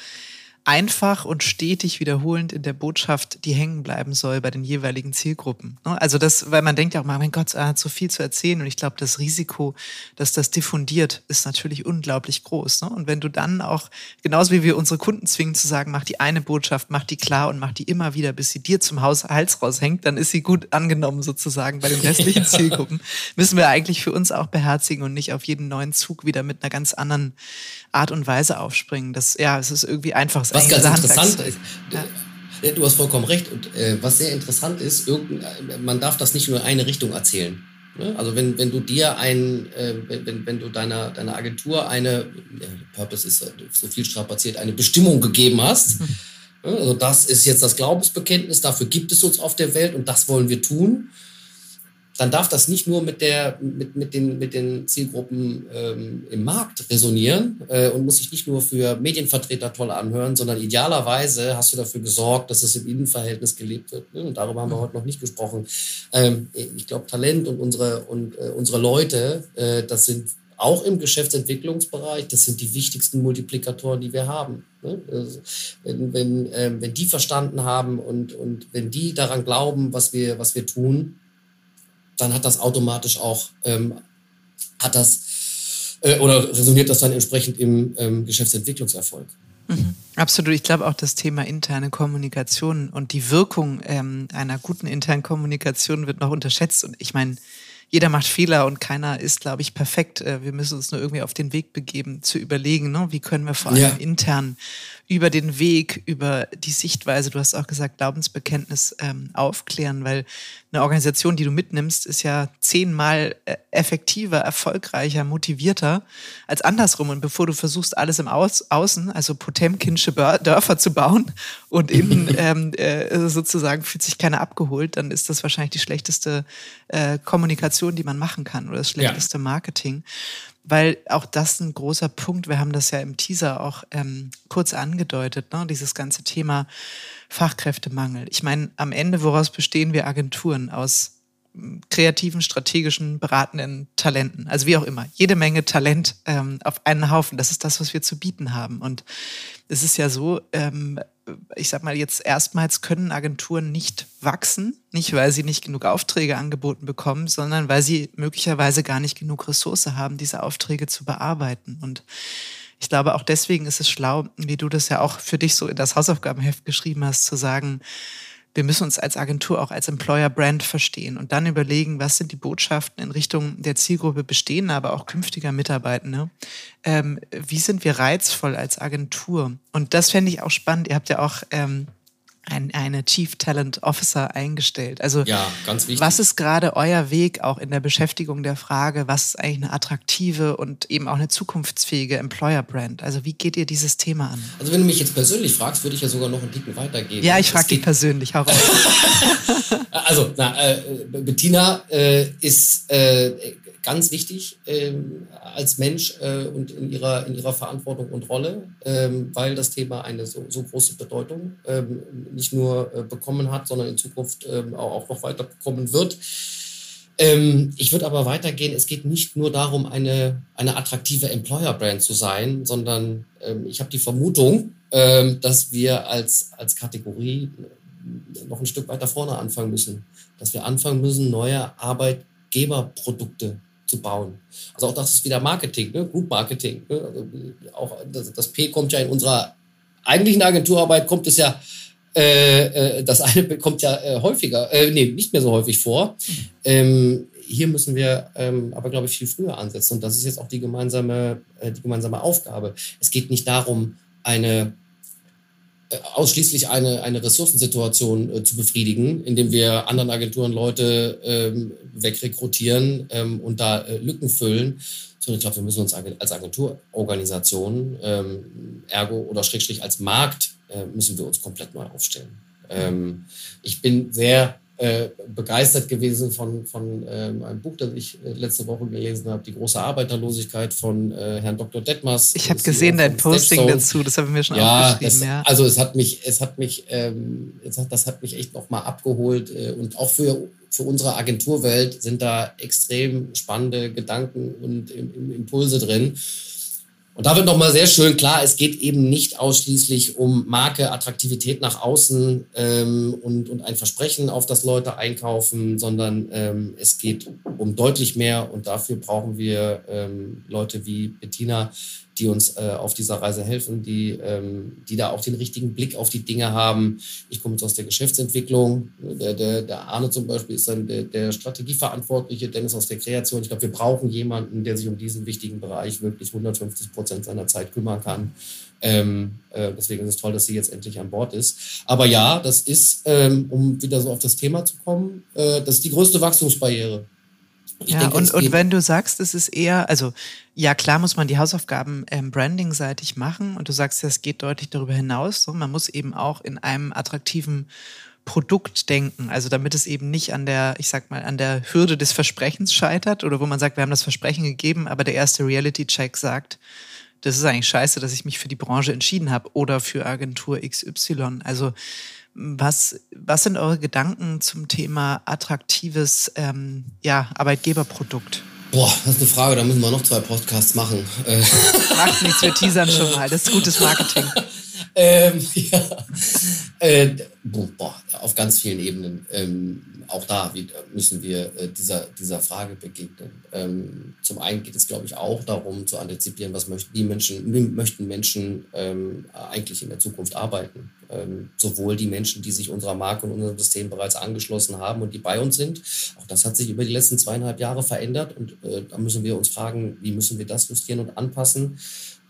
einfach und stetig wiederholend in der Botschaft, die hängen bleiben soll bei den jeweiligen Zielgruppen. Ne? Also das, weil man denkt ja auch mal, mein Gott, er hat so viel zu erzählen und ich glaube, das Risiko, dass das diffundiert, ist natürlich unglaublich groß. Ne? Und wenn du dann auch, genauso wie wir unsere Kunden zwingen zu sagen, mach die eine Botschaft, mach die klar und mach die immer wieder, bis sie dir zum Hals raushängt, dann ist sie gut angenommen sozusagen bei den restlichen Zielgruppen. Müssen wir eigentlich für uns auch beherzigen und nicht auf jeden neuen Zug wieder mit einer ganz anderen Art und Weise aufspringen. Das, ja, es ist irgendwie einfach. Was ganz interessant ist, ja. du hast vollkommen recht. Und äh, was sehr interessant ist, man darf das nicht nur in eine Richtung erzählen. Ne? Also wenn, wenn du dir ein, äh, wenn, wenn du deiner, deiner Agentur eine, Purpose ist so viel strapaziert, eine Bestimmung gegeben hast, hm. ne? also das ist jetzt das Glaubensbekenntnis, dafür gibt es uns auf der Welt und das wollen wir tun dann darf das nicht nur mit, der, mit, mit, den, mit den Zielgruppen ähm, im Markt resonieren äh, und muss sich nicht nur für Medienvertreter toll anhören, sondern idealerweise hast du dafür gesorgt, dass es im Innenverhältnis gelebt wird. Und darüber haben wir heute noch nicht gesprochen. Ähm, ich glaube, Talent und unsere, und, äh, unsere Leute, äh, das sind auch im Geschäftsentwicklungsbereich, das sind die wichtigsten Multiplikatoren, die wir haben. Ne? Also wenn, wenn, ähm, wenn die verstanden haben und, und wenn die daran glauben, was wir, was wir tun, dann hat das automatisch auch, ähm, hat das äh, oder resoniert das dann entsprechend im ähm, Geschäftsentwicklungserfolg. Mhm. Absolut. Ich glaube auch das Thema interne Kommunikation und die Wirkung ähm, einer guten internen Kommunikation wird noch unterschätzt. Und ich meine, jeder macht Fehler und keiner ist, glaube ich, perfekt. Äh, wir müssen uns nur irgendwie auf den Weg begeben, zu überlegen, ne? wie können wir vor allem ja. intern über den Weg, über die Sichtweise, du hast auch gesagt, Glaubensbekenntnis ähm, aufklären, weil eine Organisation, die du mitnimmst, ist ja zehnmal äh, effektiver, erfolgreicher, motivierter als andersrum. Und bevor du versuchst, alles im Aus Außen, also Potemkinsche Dörfer zu bauen und innen ähm, äh, sozusagen fühlt sich keiner abgeholt, dann ist das wahrscheinlich die schlechteste äh, Kommunikation, die man machen kann oder das schlechteste ja. Marketing weil auch das ein großer Punkt, wir haben das ja im Teaser auch ähm, kurz angedeutet, ne? dieses ganze Thema Fachkräftemangel. Ich meine, am Ende, woraus bestehen wir Agenturen? Aus hm, kreativen, strategischen, beratenden Talenten. Also wie auch immer. Jede Menge Talent ähm, auf einen Haufen. Das ist das, was wir zu bieten haben. Und es ist ja so, ähm, ich sag mal jetzt erstmals können Agenturen nicht wachsen, nicht weil sie nicht genug Aufträge angeboten bekommen, sondern weil sie möglicherweise gar nicht genug Ressource haben, diese Aufträge zu bearbeiten. Und ich glaube, auch deswegen ist es schlau, wie du das ja auch für dich so in das Hausaufgabenheft geschrieben hast, zu sagen, wir müssen uns als Agentur auch als Employer Brand verstehen und dann überlegen, was sind die Botschaften in Richtung der Zielgruppe bestehender, aber auch künftiger Mitarbeitende. Ähm, wie sind wir reizvoll als Agentur? Und das fände ich auch spannend. Ihr habt ja auch ähm, ein, eine Chief Talent Officer eingestellt. Also ja, ganz wichtig. was ist gerade euer Weg auch in der Beschäftigung der Frage, was ist eigentlich eine attraktive und eben auch eine zukunftsfähige Employer Brand? Also wie geht ihr dieses Thema an? Also wenn du mich jetzt persönlich fragst, würde ich ja sogar noch einen Ticken weitergehen. Ja, ich frage dich persönlich, hau raus. also, na, äh, Bettina äh, ist äh, ganz wichtig ähm, als Mensch äh, und in ihrer, in ihrer Verantwortung und Rolle, ähm, weil das Thema eine so, so große Bedeutung ähm, nicht nur äh, bekommen hat, sondern in Zukunft ähm, auch, noch weiter bekommen wird. Ähm, ich würde aber weitergehen, es geht nicht nur darum, eine, eine attraktive Employer-Brand zu sein, sondern ähm, ich habe die Vermutung, dass wir als, als Kategorie noch ein Stück weiter vorne anfangen müssen. Dass wir anfangen müssen, neue Arbeitgeberprodukte zu bauen. Also auch das ist wieder Marketing, ne? Group Marketing. Ne? Also auch das, das, P kommt ja in unserer eigentlichen Agenturarbeit kommt es ja äh, äh, das eine kommt ja äh, häufiger, äh, nee, nicht mehr so häufig vor. Ähm, hier müssen wir ähm, aber, glaube ich, viel früher ansetzen. Und das ist jetzt auch die gemeinsame, äh, die gemeinsame Aufgabe. Es geht nicht darum, eine ausschließlich eine, eine Ressourcensituation äh, zu befriedigen, indem wir anderen Agenturen Leute ähm, wegrekrutieren ähm, und da äh, Lücken füllen. Sondern ich glaube, wir müssen uns als Agenturorganisation, ähm, ergo oder schrägstrich als Markt, äh, müssen wir uns komplett neu aufstellen. Ähm, ich bin sehr äh, begeistert gewesen von, von ähm, einem Buch, das ich äh, letzte Woche gelesen habe, Die große Arbeiterlosigkeit von äh, Herrn Dr. Detmers. Ich habe gesehen dein Posting dazu, das habe ich mir schon ja, aufgeschrieben. Das, ja, also es hat mich, es hat mich, ähm, es hat, das hat mich echt nochmal abgeholt äh, und auch für für unsere Agenturwelt sind da extrem spannende Gedanken und Impulse drin. Und da wird nochmal sehr schön klar, es geht eben nicht ausschließlich um Marke, Attraktivität nach außen ähm, und, und ein Versprechen, auf das Leute einkaufen, sondern ähm, es geht um deutlich mehr. Und dafür brauchen wir ähm, Leute wie Bettina, die uns äh, auf dieser Reise helfen, die, ähm, die da auch den richtigen Blick auf die Dinge haben. Ich komme jetzt aus der Geschäftsentwicklung. Der, der, der Arne zum Beispiel ist dann der, der Strategieverantwortliche, Dennis aus der Kreation. Ich glaube, wir brauchen jemanden, der sich um diesen wichtigen Bereich wirklich 150 Prozent seiner Zeit kümmern kann. Ähm, äh, deswegen ist es toll, dass sie jetzt endlich an Bord ist. Aber ja, das ist, ähm, um wieder so auf das Thema zu kommen, äh, das ist die größte Wachstumsbarriere. Ich ja, denke, und, und wenn du sagst, es ist eher, also ja, klar muss man die Hausaufgaben ähm, branding-seitig machen und du sagst, das geht deutlich darüber hinaus. So, man muss eben auch in einem attraktiven Produkt denken, also damit es eben nicht an der, ich sag mal, an der Hürde des Versprechens scheitert oder wo man sagt, wir haben das Versprechen gegeben, aber der erste Reality-Check sagt, das ist eigentlich scheiße, dass ich mich für die Branche entschieden habe oder für Agentur XY. Also was, was sind eure Gedanken zum Thema attraktives ähm, ja, Arbeitgeberprodukt? Boah, das ist eine Frage, da müssen wir noch zwei Podcasts machen. Macht nichts, wir teasern schon mal. Das ist gutes Marketing. ähm, ja. Äh, boah, auf ganz vielen Ebenen. Ähm, auch da müssen wir äh, dieser, dieser Frage begegnen. Ähm, zum einen geht es, glaube ich, auch darum zu antizipieren, was möchten die Menschen, wie möchten Menschen ähm, eigentlich in der Zukunft arbeiten. Ähm, sowohl die Menschen, die sich unserer Marke und unserem System bereits angeschlossen haben und die bei uns sind. Auch das hat sich über die letzten zweieinhalb Jahre verändert und äh, da müssen wir uns fragen, wie müssen wir das justieren und anpassen.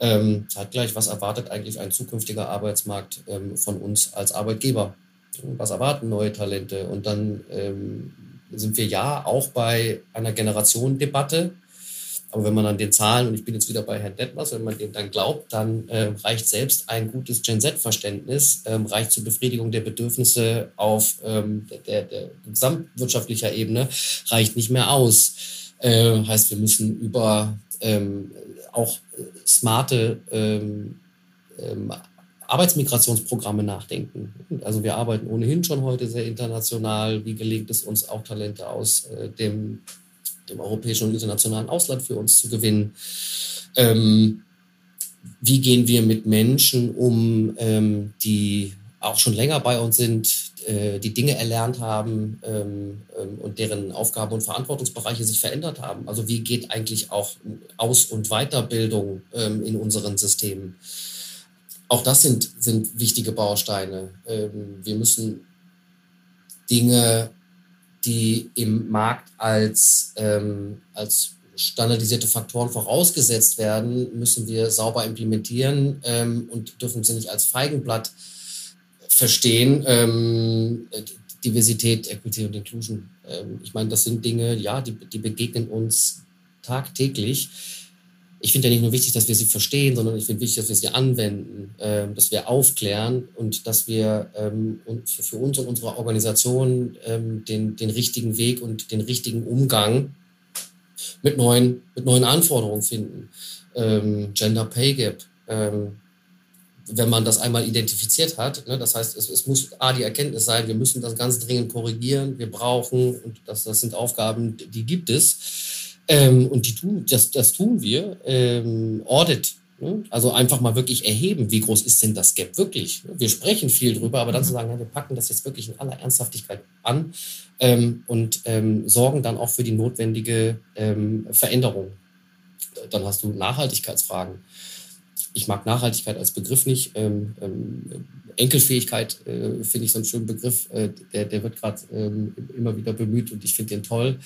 Ähm, zeitgleich, was erwartet eigentlich ein zukünftiger Arbeitsmarkt ähm, von uns als Arbeitgeber? Was erwarten neue Talente? Und dann ähm, sind wir ja auch bei einer Generationendebatte. Aber wenn man an den Zahlen, und ich bin jetzt wieder bei Herrn Detmers, wenn man dem dann glaubt, dann äh, reicht selbst ein gutes Gen Z-Verständnis, ähm, reicht zur Befriedigung der Bedürfnisse auf ähm, der, der gesamtwirtschaftlicher Ebene, reicht nicht mehr aus. Äh, heißt, wir müssen über ähm, auch äh, smarte ähm, ähm, Arbeitsmigrationsprogramme nachdenken. Also wir arbeiten ohnehin schon heute sehr international. Wie gelingt es uns auch Talente aus äh, dem, dem europäischen und internationalen Ausland für uns zu gewinnen? Ähm, wie gehen wir mit Menschen um, ähm, die auch schon länger bei uns sind, äh, die Dinge erlernt haben ähm, ähm, und deren Aufgaben und Verantwortungsbereiche sich verändert haben. Also wie geht eigentlich auch Aus- und Weiterbildung ähm, in unseren Systemen? Auch das sind, sind wichtige Bausteine. Ähm, wir müssen Dinge, die im Markt als, ähm, als standardisierte Faktoren vorausgesetzt werden, müssen wir sauber implementieren ähm, und dürfen sie nicht als Feigenblatt verstehen. Ähm, Diversität, Equity und Inclusion. Ähm, ich meine, das sind Dinge, ja, die, die begegnen uns tagtäglich. Ich finde ja nicht nur wichtig, dass wir sie verstehen, sondern ich finde wichtig, dass wir sie anwenden, ähm, dass wir aufklären und dass wir ähm, für uns und unsere Organisation ähm, den, den richtigen Weg und den richtigen Umgang mit neuen, mit neuen Anforderungen finden. Ähm, Gender Pay Gap, ähm, wenn man das einmal identifiziert hat. Ne, das heißt, es, es, muss A, die Erkenntnis sein, wir müssen das ganz dringend korrigieren, wir brauchen, und das, das sind Aufgaben, die gibt es. Ähm, und die tun, das, das tun wir. Ähm, Audit. Ne? Also einfach mal wirklich erheben, wie groß ist denn das Gap wirklich? Wir sprechen viel drüber, aber dann zu sagen, ja, wir packen das jetzt wirklich in aller Ernsthaftigkeit an ähm, und ähm, sorgen dann auch für die notwendige ähm, Veränderung. Dann hast du Nachhaltigkeitsfragen ich mag Nachhaltigkeit als Begriff nicht. Ähm, ähm, Enkelfähigkeit äh, finde ich so einen schönen Begriff. Äh, der, der wird gerade ähm, immer wieder bemüht und ich finde den toll.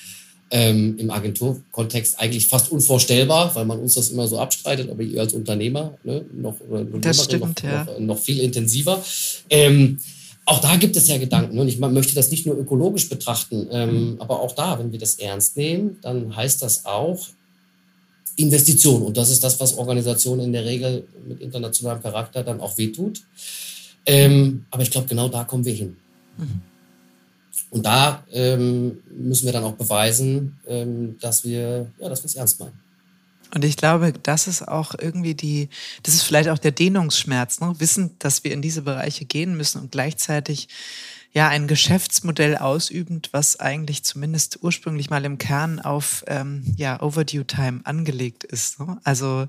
Ähm, Im Agenturkontext eigentlich fast unvorstellbar, weil man uns das immer so abstreitet, aber ihr als Unternehmer ne, noch, oder das stimmt, noch, ja. noch, noch, viel intensiver. Ähm, auch da gibt es ja Gedanken und ich möchte das nicht nur ökologisch betrachten, ähm, mhm. aber auch da, wenn wir das ernst nehmen, dann heißt das auch, Investition. Und das ist das, was Organisationen in der Regel mit internationalem Charakter dann auch wehtut. Ähm, aber ich glaube, genau da kommen wir hin. Mhm. Und da ähm, müssen wir dann auch beweisen, ähm, dass wir ja, dass wir es ernst meinen. Und ich glaube, das ist auch irgendwie die, das ist vielleicht auch der Dehnungsschmerz, ne? wissen, dass wir in diese Bereiche gehen müssen und gleichzeitig ja ein Geschäftsmodell ausübend, was eigentlich zumindest ursprünglich mal im Kern auf ähm, ja Overdue Time angelegt ist. Ne? Also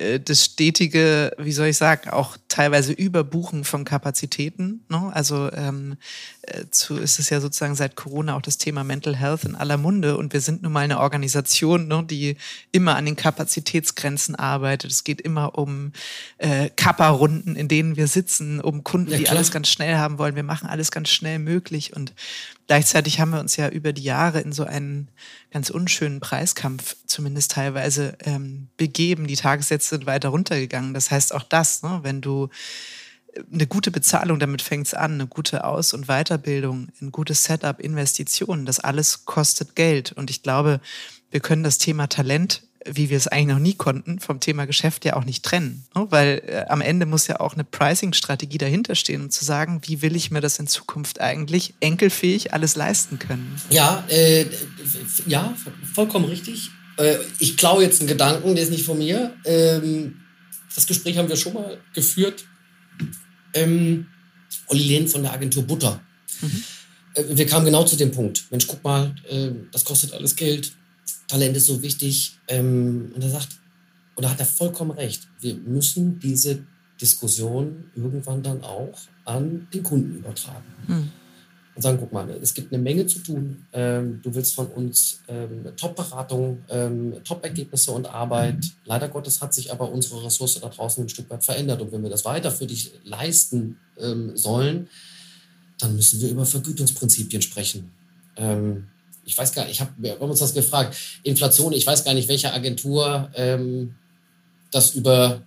äh, das stetige, wie soll ich sagen, auch teilweise Überbuchen von Kapazitäten. Ne? Also ähm, äh, zu, ist es ja sozusagen seit Corona auch das Thema Mental Health in aller Munde und wir sind nun mal eine Organisation, ne, die immer an den Kapazitätsgrenzen arbeitet. Es geht immer um äh, Kappa-Runden, in denen wir sitzen, um Kunden, ja, die alles ganz schnell haben wollen. Wir machen alles ganz schnell möglich und Gleichzeitig haben wir uns ja über die Jahre in so einen ganz unschönen Preiskampf zumindest teilweise ähm, begeben. Die Tagessätze sind weiter runtergegangen. Das heißt auch das, ne, wenn du äh, eine gute Bezahlung, damit fängt's an, eine gute Aus- und Weiterbildung, ein gutes Setup, Investitionen, das alles kostet Geld. Und ich glaube, wir können das Thema Talent wie wir es eigentlich noch nie konnten, vom Thema Geschäft ja auch nicht trennen. Ne? Weil äh, am Ende muss ja auch eine Pricing-Strategie dahinter stehen, um zu sagen, wie will ich mir das in Zukunft eigentlich enkelfähig alles leisten können. Ja, äh, ja, vollkommen richtig. Äh, ich klaue jetzt einen Gedanken, der ist nicht von mir. Ähm, das Gespräch haben wir schon mal geführt. Ähm, Olli Lehn von der Agentur Butter. Mhm. Äh, wir kamen genau zu dem Punkt. Mensch, guck mal, äh, das kostet alles Geld Talent ist so wichtig. Ähm, und er sagt, und da hat er vollkommen recht, wir müssen diese Diskussion irgendwann dann auch an den Kunden übertragen. Hm. Und sagen, guck mal, es gibt eine Menge zu tun. Ähm, du willst von uns ähm, Top-Beratung, ähm, Top-Ergebnisse und Arbeit. Mhm. Leider Gottes hat sich aber unsere Ressource da draußen ein Stück weit verändert. Und wenn wir das weiter für dich leisten ähm, sollen, dann müssen wir über Vergütungsprinzipien sprechen. Ähm, ich weiß gar nicht, wir haben uns das gefragt, Inflation, ich weiß gar nicht, welche Agentur ähm, das über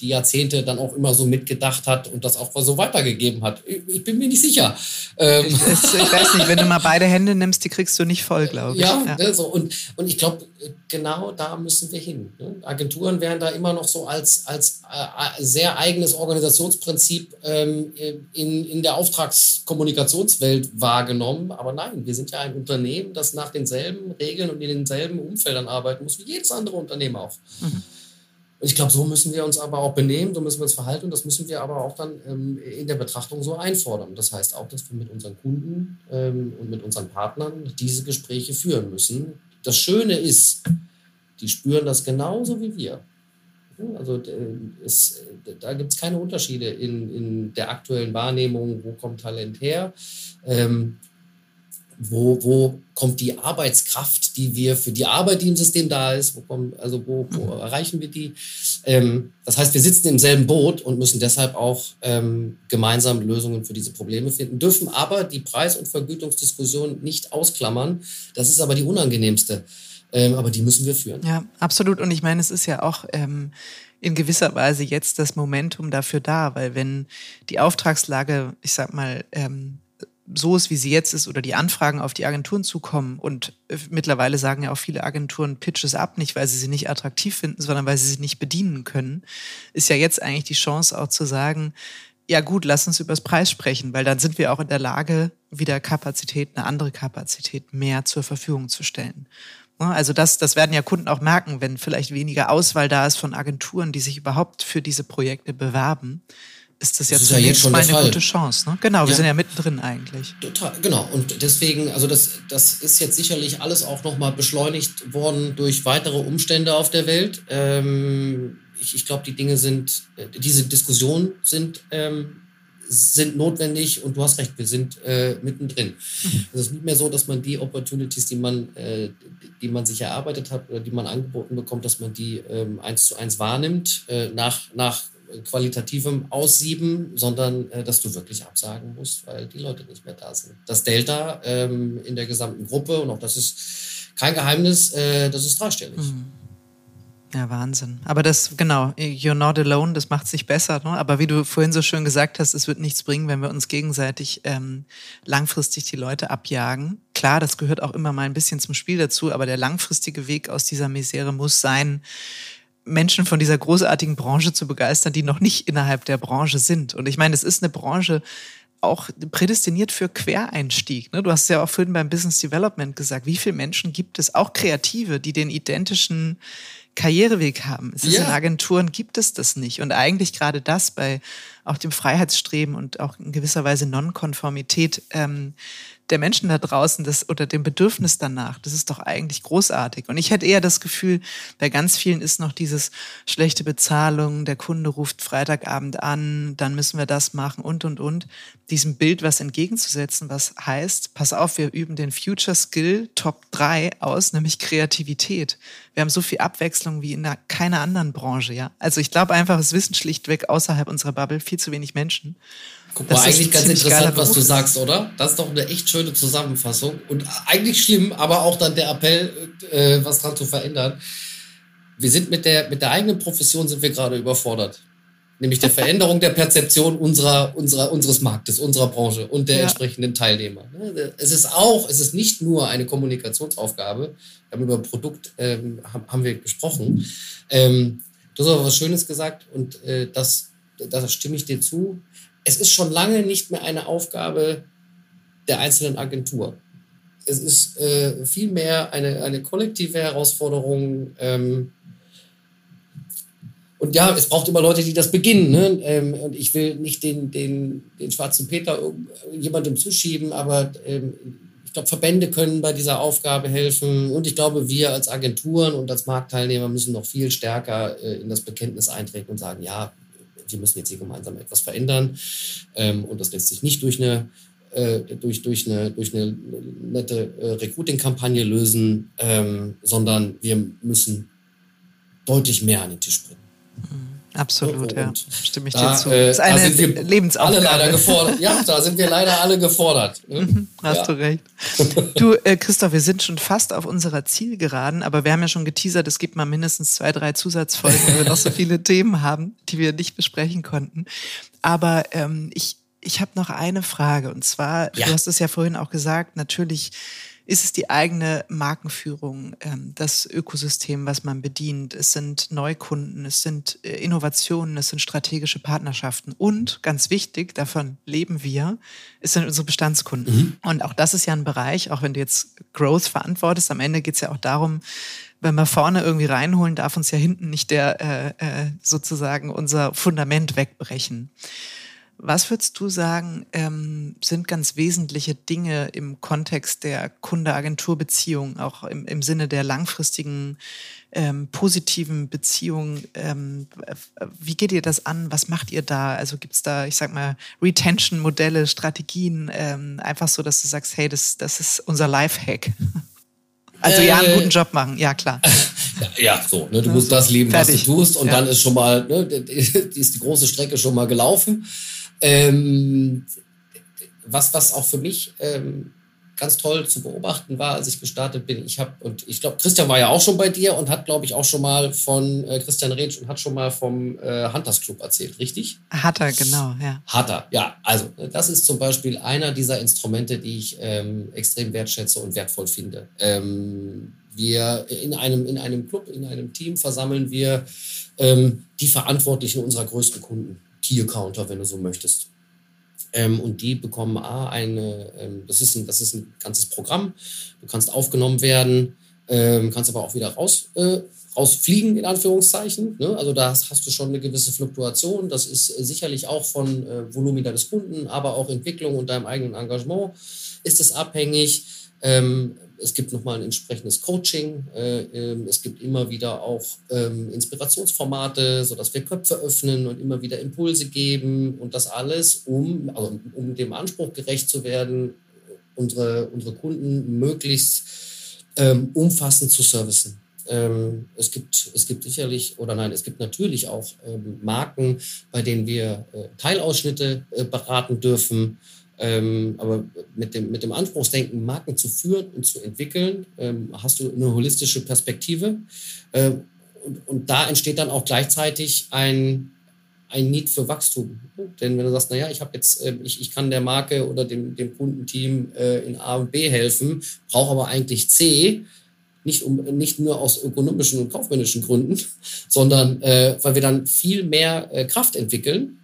die Jahrzehnte dann auch immer so mitgedacht hat und das auch so weitergegeben hat. Ich, bin mir nicht sicher. Ähm ich, ich, weiß nicht, wenn du mal beide Hände nimmst, die kriegst du nicht voll, glaube ich. Ja, ja. Ne, so, und, und ich glaube, genau da müssen wir hin. Ne? Agenturen werden da immer noch so als, als äh, sehr eigenes Organisationsprinzip ähm, in, in der Auftragskommunikationswelt wahrgenommen. Aber nein, wir sind ja ein Unternehmen, das nach denselben Regeln und in denselben Umfeldern arbeiten muss wie jedes andere Unternehmen auch. Mhm. Ich glaube, so müssen wir uns aber auch benehmen, so müssen wir uns verhalten und das müssen wir aber auch dann ähm, in der Betrachtung so einfordern. Das heißt auch, dass wir mit unseren Kunden ähm, und mit unseren Partnern diese Gespräche führen müssen. Das Schöne ist, die spüren das genauso wie wir. Also äh, es, da gibt es keine Unterschiede in, in der aktuellen Wahrnehmung, wo kommt Talent her. Ähm, wo, wo kommt die Arbeitskraft, die wir für die Arbeit, die im System da ist, wo kommen, also wo, wo mhm. erreichen wir die? Ähm, das heißt, wir sitzen im selben Boot und müssen deshalb auch ähm, gemeinsam Lösungen für diese Probleme finden, dürfen aber die Preis- und Vergütungsdiskussion nicht ausklammern. Das ist aber die unangenehmste. Ähm, aber die müssen wir führen. Ja, absolut. Und ich meine, es ist ja auch ähm, in gewisser Weise jetzt das Momentum dafür da, weil wenn die Auftragslage, ich sag mal, ähm, so ist, wie sie jetzt ist, oder die Anfragen auf die Agenturen zukommen und äh, mittlerweile sagen ja auch viele Agenturen Pitches ab, nicht weil sie sie nicht attraktiv finden, sondern weil sie sie nicht bedienen können, ist ja jetzt eigentlich die Chance auch zu sagen, ja gut, lass uns über das Preis sprechen, weil dann sind wir auch in der Lage, wieder Kapazität, eine andere Kapazität mehr zur Verfügung zu stellen. Ne? Also das, das werden ja Kunden auch merken, wenn vielleicht weniger Auswahl da ist von Agenturen, die sich überhaupt für diese Projekte bewerben ist das, das jetzt, ist ja jetzt schon mal eine Fall. gute Chance. Ne? Genau, wir ja. sind ja mittendrin eigentlich. Total, genau. Und deswegen, also das, das ist jetzt sicherlich alles auch nochmal beschleunigt worden durch weitere Umstände auf der Welt. Ähm, ich ich glaube, die Dinge sind, äh, diese Diskussionen sind ähm, sind notwendig und du hast recht, wir sind äh, mittendrin. Mhm. Es ist nicht mehr so, dass man die Opportunities, die man, äh, die man sich erarbeitet hat oder die man angeboten bekommt, dass man die ähm, eins zu eins wahrnimmt, äh, nach, nach qualitativem Aussieben, sondern äh, dass du wirklich absagen musst, weil die Leute nicht mehr da sind. Das Delta ähm, in der gesamten Gruppe, und auch das ist kein Geheimnis, äh, das ist dreistellig. Mhm. Ja, Wahnsinn. Aber das, genau, you're not alone, das macht sich besser. Ne? Aber wie du vorhin so schön gesagt hast, es wird nichts bringen, wenn wir uns gegenseitig ähm, langfristig die Leute abjagen. Klar, das gehört auch immer mal ein bisschen zum Spiel dazu, aber der langfristige Weg aus dieser Misere muss sein, Menschen von dieser großartigen Branche zu begeistern, die noch nicht innerhalb der Branche sind. Und ich meine, es ist eine Branche, auch prädestiniert für Quereinstieg. Ne? Du hast ja auch vorhin beim Business Development gesagt, wie viele Menschen gibt es, auch Kreative, die den identischen Karriereweg haben. Es ist ja. in Agenturen gibt es das nicht. Und eigentlich gerade das bei auch dem Freiheitsstreben und auch in gewisser Weise Nonkonformität ähm, der Menschen da draußen das oder dem Bedürfnis danach, das ist doch eigentlich großartig. Und ich hätte eher das Gefühl, bei ganz vielen ist noch dieses schlechte Bezahlung, der Kunde ruft Freitagabend an, dann müssen wir das machen und und und. Diesem Bild was entgegenzusetzen, was heißt, pass auf, wir üben den Future Skill Top 3 aus, nämlich Kreativität. Wir haben so viel Abwechslung wie in keiner anderen Branche, ja. Also ich glaube einfach, es wissen schlichtweg außerhalb unserer Bubble viel zu wenig Menschen. Guck mal, eigentlich ganz interessant, was du sagst, oder? Das ist doch eine echt schöne Zusammenfassung. Und eigentlich schlimm, aber auch dann der Appell, äh, was dran zu verändern. Wir sind mit der, mit der eigenen Profession sind wir gerade überfordert. Nämlich der Veränderung der Perzeption unserer, unserer, unseres Marktes, unserer Branche und der ja. entsprechenden Teilnehmer. Ne, es ist auch, es ist nicht nur eine Kommunikationsaufgabe. Wir haben über Produkt, ähm, haben wir gesprochen. Ähm, du hast aber was Schönes gesagt und äh, das, das stimme ich dir zu es ist schon lange nicht mehr eine Aufgabe der einzelnen Agentur. Es ist äh, vielmehr eine, eine kollektive Herausforderung. Ähm, und ja, es braucht immer Leute, die das beginnen. Ne? Ähm, und ich will nicht den, den, den schwarzen Peter jemandem zuschieben, aber ähm, ich glaube, Verbände können bei dieser Aufgabe helfen. Und ich glaube, wir als Agenturen und als Marktteilnehmer müssen noch viel stärker äh, in das Bekenntnis eintreten und sagen, ja, wir müssen jetzt hier gemeinsam etwas verändern. Ähm, und das lässt sich nicht durch eine, äh, durch, durch eine, durch eine nette äh, Recruiting-Kampagne lösen, ähm, sondern wir müssen deutlich mehr an den Tisch bringen. Mhm. Absolut, ja. Stimme ich da, dir zu. Äh, das ist eine da sind wir Lebensaufgabe. Alle leider gefordert. Ja, da sind wir leider alle gefordert. Ne? Mhm, hast ja. du recht. Du, äh, Christoph, wir sind schon fast auf unserer Zielgeraden, aber wir haben ja schon geteasert, es gibt mal mindestens zwei, drei Zusatzfolgen, weil wir noch so viele Themen haben, die wir nicht besprechen konnten. Aber ähm, ich, ich habe noch eine Frage und zwar, ja. du hast es ja vorhin auch gesagt, natürlich ist es die eigene Markenführung, ähm, das Ökosystem, was man bedient. Es sind Neukunden, es sind äh, Innovationen, es sind strategische Partnerschaften. Und ganz wichtig, davon leben wir, es sind unsere Bestandskunden. Mhm. Und auch das ist ja ein Bereich, auch wenn du jetzt Growth verantwortest, am Ende geht es ja auch darum, wenn wir vorne irgendwie reinholen, darf uns ja hinten nicht der äh, äh, sozusagen unser Fundament wegbrechen. Was würdest du sagen, ähm, sind ganz wesentliche Dinge im Kontext der Kunde-Agentur-Beziehung, auch im, im Sinne der langfristigen ähm, positiven Beziehung? Ähm, wie geht ihr das an? Was macht ihr da? Also gibt es da, ich sag mal, Retention-Modelle, Strategien, ähm, einfach so, dass du sagst, hey, das, das ist unser Lifehack? Also ja, einen äh, guten Job machen, ja klar. Ja, so, ne, du musst das lieben, Fertig. was du tust und ja. dann ist schon mal, ne, ist die große Strecke schon mal gelaufen. Ähm, was, was auch für mich ähm, ganz toll zu beobachten war, als ich gestartet bin. Ich habe, und ich glaube, Christian war ja auch schon bei dir und hat, glaube ich, auch schon mal von äh, Christian Retsch und hat schon mal vom äh, Hunters Club erzählt, richtig? Hat er, genau, ja. Hat er, ja. Also, das ist zum Beispiel einer dieser Instrumente, die ich ähm, extrem wertschätze und wertvoll finde. Ähm, wir in einem, in einem Club, in einem Team versammeln wir ähm, die Verantwortlichen unserer größten Kunden, Key Accounter, wenn du so möchtest. Ähm, und die bekommen A, eine, ähm, das, ist ein, das ist ein ganzes Programm. Du kannst aufgenommen werden, ähm, kannst aber auch wieder raus, äh, rausfliegen, in Anführungszeichen. Ne? Also da hast du schon eine gewisse Fluktuation. Das ist äh, sicherlich auch von äh, Volumina des Kunden, aber auch Entwicklung und deinem eigenen Engagement ist es abhängig. Ähm, es gibt nochmal ein entsprechendes Coaching. Äh, ähm, es gibt immer wieder auch ähm, Inspirationsformate, sodass wir Köpfe öffnen und immer wieder Impulse geben und das alles, um, also um dem Anspruch gerecht zu werden, unsere, unsere Kunden möglichst ähm, umfassend zu servicen. Es, gibt, es gibt sicherlich, oder nein, es gibt natürlich auch Marken, bei denen wir äh, Teilausschnitte äh, beraten dürfen. Ähm, aber mit dem, mit dem Anspruchsdenken, Marken zu führen und zu entwickeln, ähm, hast du eine holistische Perspektive. Ähm, und, und da entsteht dann auch gleichzeitig ein, ein Need für Wachstum. Denn wenn du sagst, naja, ich habe jetzt, äh, ich, ich kann der Marke oder dem, dem Kundenteam äh, in A und B helfen, brauche aber eigentlich C, nicht, um, nicht nur aus ökonomischen und kaufmännischen Gründen, sondern äh, weil wir dann viel mehr äh, Kraft entwickeln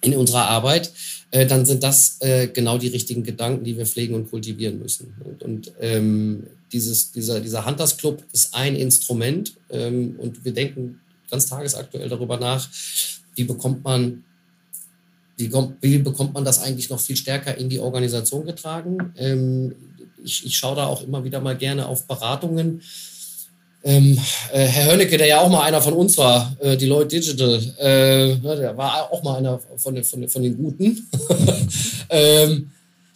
in unserer Arbeit, äh, dann sind das äh, genau die richtigen Gedanken, die wir pflegen und kultivieren müssen. Und, und ähm, dieses, dieser, dieser Hunters Club ist ein Instrument ähm, und wir denken ganz tagesaktuell darüber nach, wie bekommt man wie, kommt, wie bekommt man das eigentlich noch viel stärker in die Organisation getragen? Ähm, ich, ich schaue da auch immer wieder mal gerne auf Beratungen ähm, äh, Herr Hönnecke, der ja auch mal einer von uns war, äh, Deloitte Digital, äh, ne, der war auch mal einer von den, von von den Guten. ähm,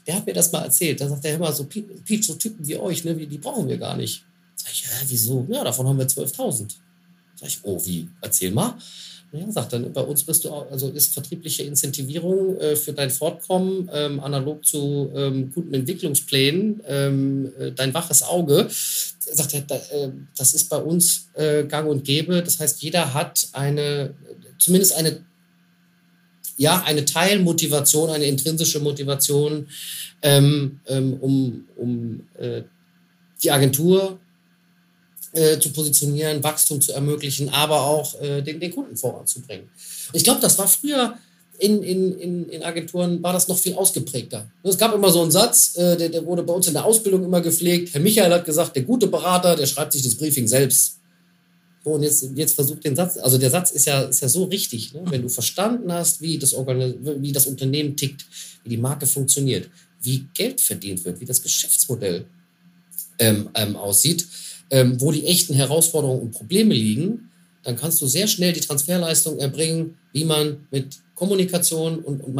der hat mir das mal erzählt. Da sagt er immer so, Pete, so Typen wie euch, ne, die brauchen wir gar nicht. Sag ich, ja, wieso? Ja, davon haben wir 12.000. Sag ich, oh, wie? Erzähl mal. Ja, sagt dann, bei uns bist du auch, also ist vertriebliche Incentivierung äh, für dein Fortkommen ähm, analog zu ähm, guten Entwicklungsplänen ähm, äh, dein waches Auge. Sagt er, äh, das ist bei uns äh, gang und gäbe. Das heißt, jeder hat eine, zumindest eine, ja, eine Teilmotivation, eine intrinsische Motivation, ähm, ähm, um, um äh, die Agentur äh, zu positionieren, Wachstum zu ermöglichen, aber auch äh, den, den Kunden voranzubringen. Ich glaube, das war früher in, in, in, in Agenturen, war das noch viel ausgeprägter. Es gab immer so einen Satz, äh, der, der wurde bei uns in der Ausbildung immer gepflegt. Herr Michael hat gesagt, der gute Berater, der schreibt sich das Briefing selbst. So, und jetzt, jetzt versucht den Satz, also der Satz ist ja, ist ja so richtig, ne? wenn du verstanden hast, wie das, wie das Unternehmen tickt, wie die Marke funktioniert, wie Geld verdient wird, wie das Geschäftsmodell ähm, ähm, aussieht, ähm, wo die echten Herausforderungen und Probleme liegen, dann kannst du sehr schnell die Transferleistung erbringen, wie man mit Kommunikation und, und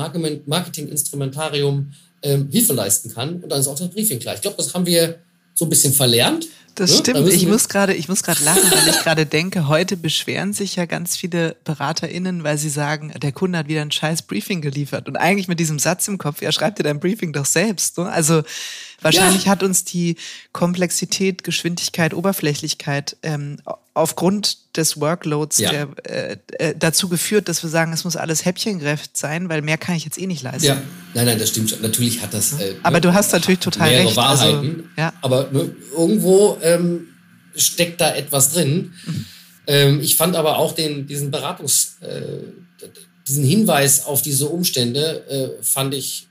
Marketinginstrumentarium ähm, Hilfe leisten kann. Und dann ist auch das Briefing klar. Ich glaube, das haben wir so ein bisschen verlernt. Das ne? stimmt. Da ich muss gerade, ich muss gerade lachen, weil ich gerade denke, heute beschweren sich ja ganz viele BeraterInnen, weil sie sagen, der Kunde hat wieder ein scheiß Briefing geliefert. Und eigentlich mit diesem Satz im Kopf, ja, schreib dir dein Briefing doch selbst. Ne? Also wahrscheinlich ja. hat uns die Komplexität, Geschwindigkeit, Oberflächlichkeit ähm, aufgrund des Workloads ja. der, äh, äh, dazu geführt, dass wir sagen, es muss alles häppchengerecht sein, weil mehr kann ich jetzt eh nicht leisten. Ja, nein, nein, das stimmt schon. Natürlich hat das. Äh, aber du hast natürlich total mehrere recht. Wahrheiten. Also, ja. Aber ne, irgendwo ähm, steckt da etwas drin. Mhm. Ähm, ich fand aber auch den, diesen Beratungs, äh, diesen Hinweis auf diese Umstände fand ich,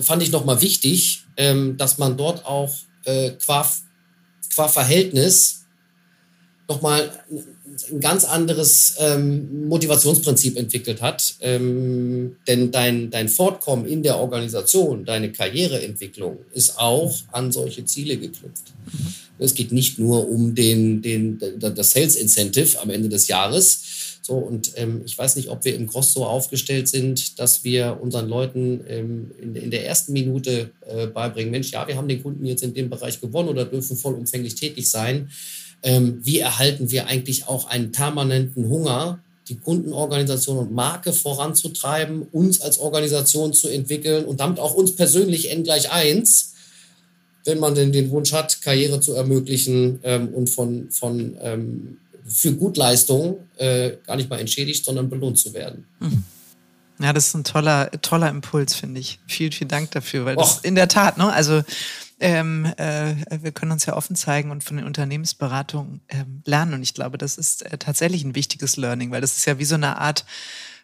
fand ich nochmal wichtig, ähm, dass man dort auch qua, qua Verhältnis nochmal ein ganz anderes ähm, Motivationsprinzip entwickelt hat. Ähm, denn dein, dein Fortkommen in der Organisation, deine Karriereentwicklung ist auch an solche Ziele geknüpft. Es geht nicht nur um den, den, das Sales Incentive am Ende des Jahres. So, und ähm, ich weiß nicht, ob wir im Cross so aufgestellt sind, dass wir unseren Leuten ähm, in, in, der ersten Minute äh, beibringen, Mensch, ja, wir haben den Kunden jetzt in dem Bereich gewonnen oder dürfen vollumfänglich tätig sein ähm, wie erhalten wir eigentlich auch einen permanenten Hunger, die Kundenorganisation und Marke voranzutreiben, uns als Organisation zu entwickeln und damit auch uns persönlich N gleich eins wenn man denn den Wunsch hat, Karriere zu ermöglichen ähm, und von, von ähm, für Gutleistung äh, gar nicht mal entschädigt, sondern belohnt zu werden. Mhm. Ja, das ist ein toller, toller Impuls, finde ich. Vielen, vielen Dank dafür, weil das in der Tat, ne, also ähm, äh, wir können uns ja offen zeigen und von den Unternehmensberatungen ähm, lernen. Und ich glaube, das ist äh, tatsächlich ein wichtiges Learning, weil das ist ja wie so eine Art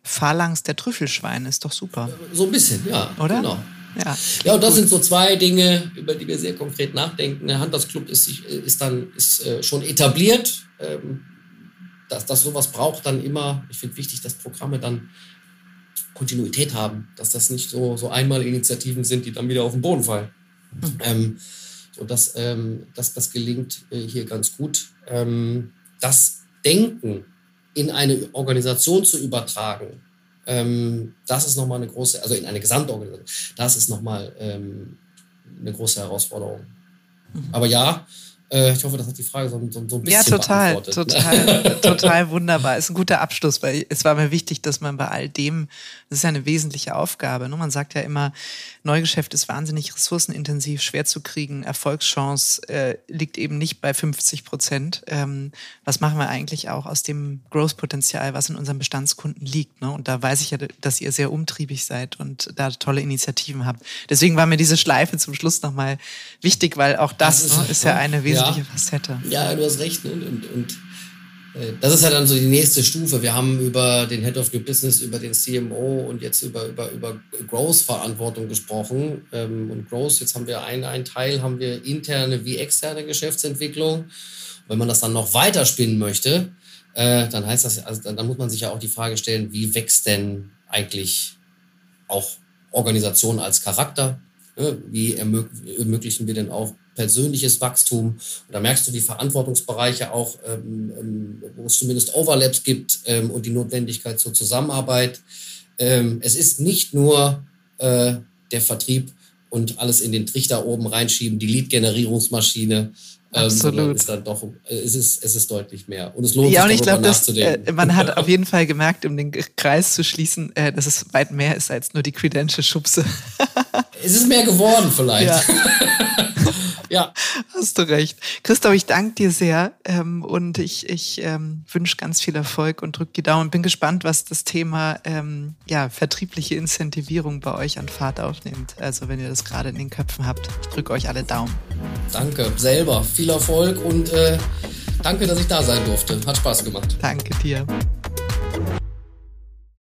Phalanx der Trüffelschweine. Ist doch super. So ein bisschen, ja. Oder? Genau. Ja, ja, und das gut. sind so zwei Dinge, über die wir sehr konkret nachdenken. Der Handelsclub ist, ist dann ist, äh, schon etabliert. Ähm, dass das sowas braucht dann immer, ich finde wichtig, dass Programme dann Kontinuität haben, dass das nicht so, so Einmalinitiativen sind, die dann wieder auf den Boden fallen. Mhm. Ähm, so das, ähm, das, das gelingt äh, hier ganz gut. Ähm, das Denken in eine Organisation zu übertragen, ähm, das ist nochmal eine große, also in eine Gesamtorganisation, das ist nochmal ähm, eine große Herausforderung. Mhm. Aber ja, ich hoffe, das hat die Frage so, so, so ein bisschen Ja, total, total, total wunderbar. Ist ein guter Abschluss, weil es war mir wichtig, dass man bei all dem, das ist ja eine wesentliche Aufgabe. Ne? Man sagt ja immer, Neugeschäft ist wahnsinnig ressourcenintensiv, schwer zu kriegen. Erfolgschance äh, liegt eben nicht bei 50 Prozent. Ähm, was machen wir eigentlich auch aus dem Growth-Potenzial, was in unseren Bestandskunden liegt? Ne? Und da weiß ich ja, dass ihr sehr umtriebig seid und da tolle Initiativen habt. Deswegen war mir diese Schleife zum Schluss nochmal wichtig, weil auch das, das ist, ne, ist ja eine wesentliche wesentliche ja. Facette. Ja, du hast recht. Und, und, und äh, das ist ja dann so die nächste Stufe. Wir haben über den Head of New Business, über den CMO und jetzt über, über, über Growth-Verantwortung gesprochen. Ähm, und Growth, jetzt haben wir einen, einen Teil, haben wir interne wie externe Geschäftsentwicklung. Wenn man das dann noch weiter spinnen möchte, äh, dann heißt das, also dann muss man sich ja auch die Frage stellen, wie wächst denn eigentlich auch Organisation als Charakter? Wie ermöglichen wir denn auch persönliches Wachstum. Und da merkst du, wie Verantwortungsbereiche auch, ähm, ähm, wo es zumindest Overlaps gibt ähm, und die Notwendigkeit zur Zusammenarbeit. Ähm, es ist nicht nur äh, der Vertrieb und alles in den Trichter oben reinschieben, die Lead-Generierungsmaschine. Ähm, Absolut. Ist dann doch, äh, es, ist, es ist deutlich mehr. Und es lohnt ja, sich, und ich glaube, dass äh, man hat auf jeden Fall gemerkt, um den Kreis zu schließen, äh, dass es weit mehr ist als nur die Credential-Schubse. es ist mehr geworden vielleicht. Ja. Ja. Hast du recht. Christoph, ich danke dir sehr ähm, und ich, ich ähm, wünsche ganz viel Erfolg und drücke die Daumen. Bin gespannt, was das Thema ähm, ja, vertriebliche Incentivierung bei euch an Fahrt aufnimmt. Also wenn ihr das gerade in den Köpfen habt, ich drücke euch alle Daumen. Danke, selber. Viel Erfolg und äh, danke, dass ich da sein durfte. Hat Spaß gemacht. Danke dir.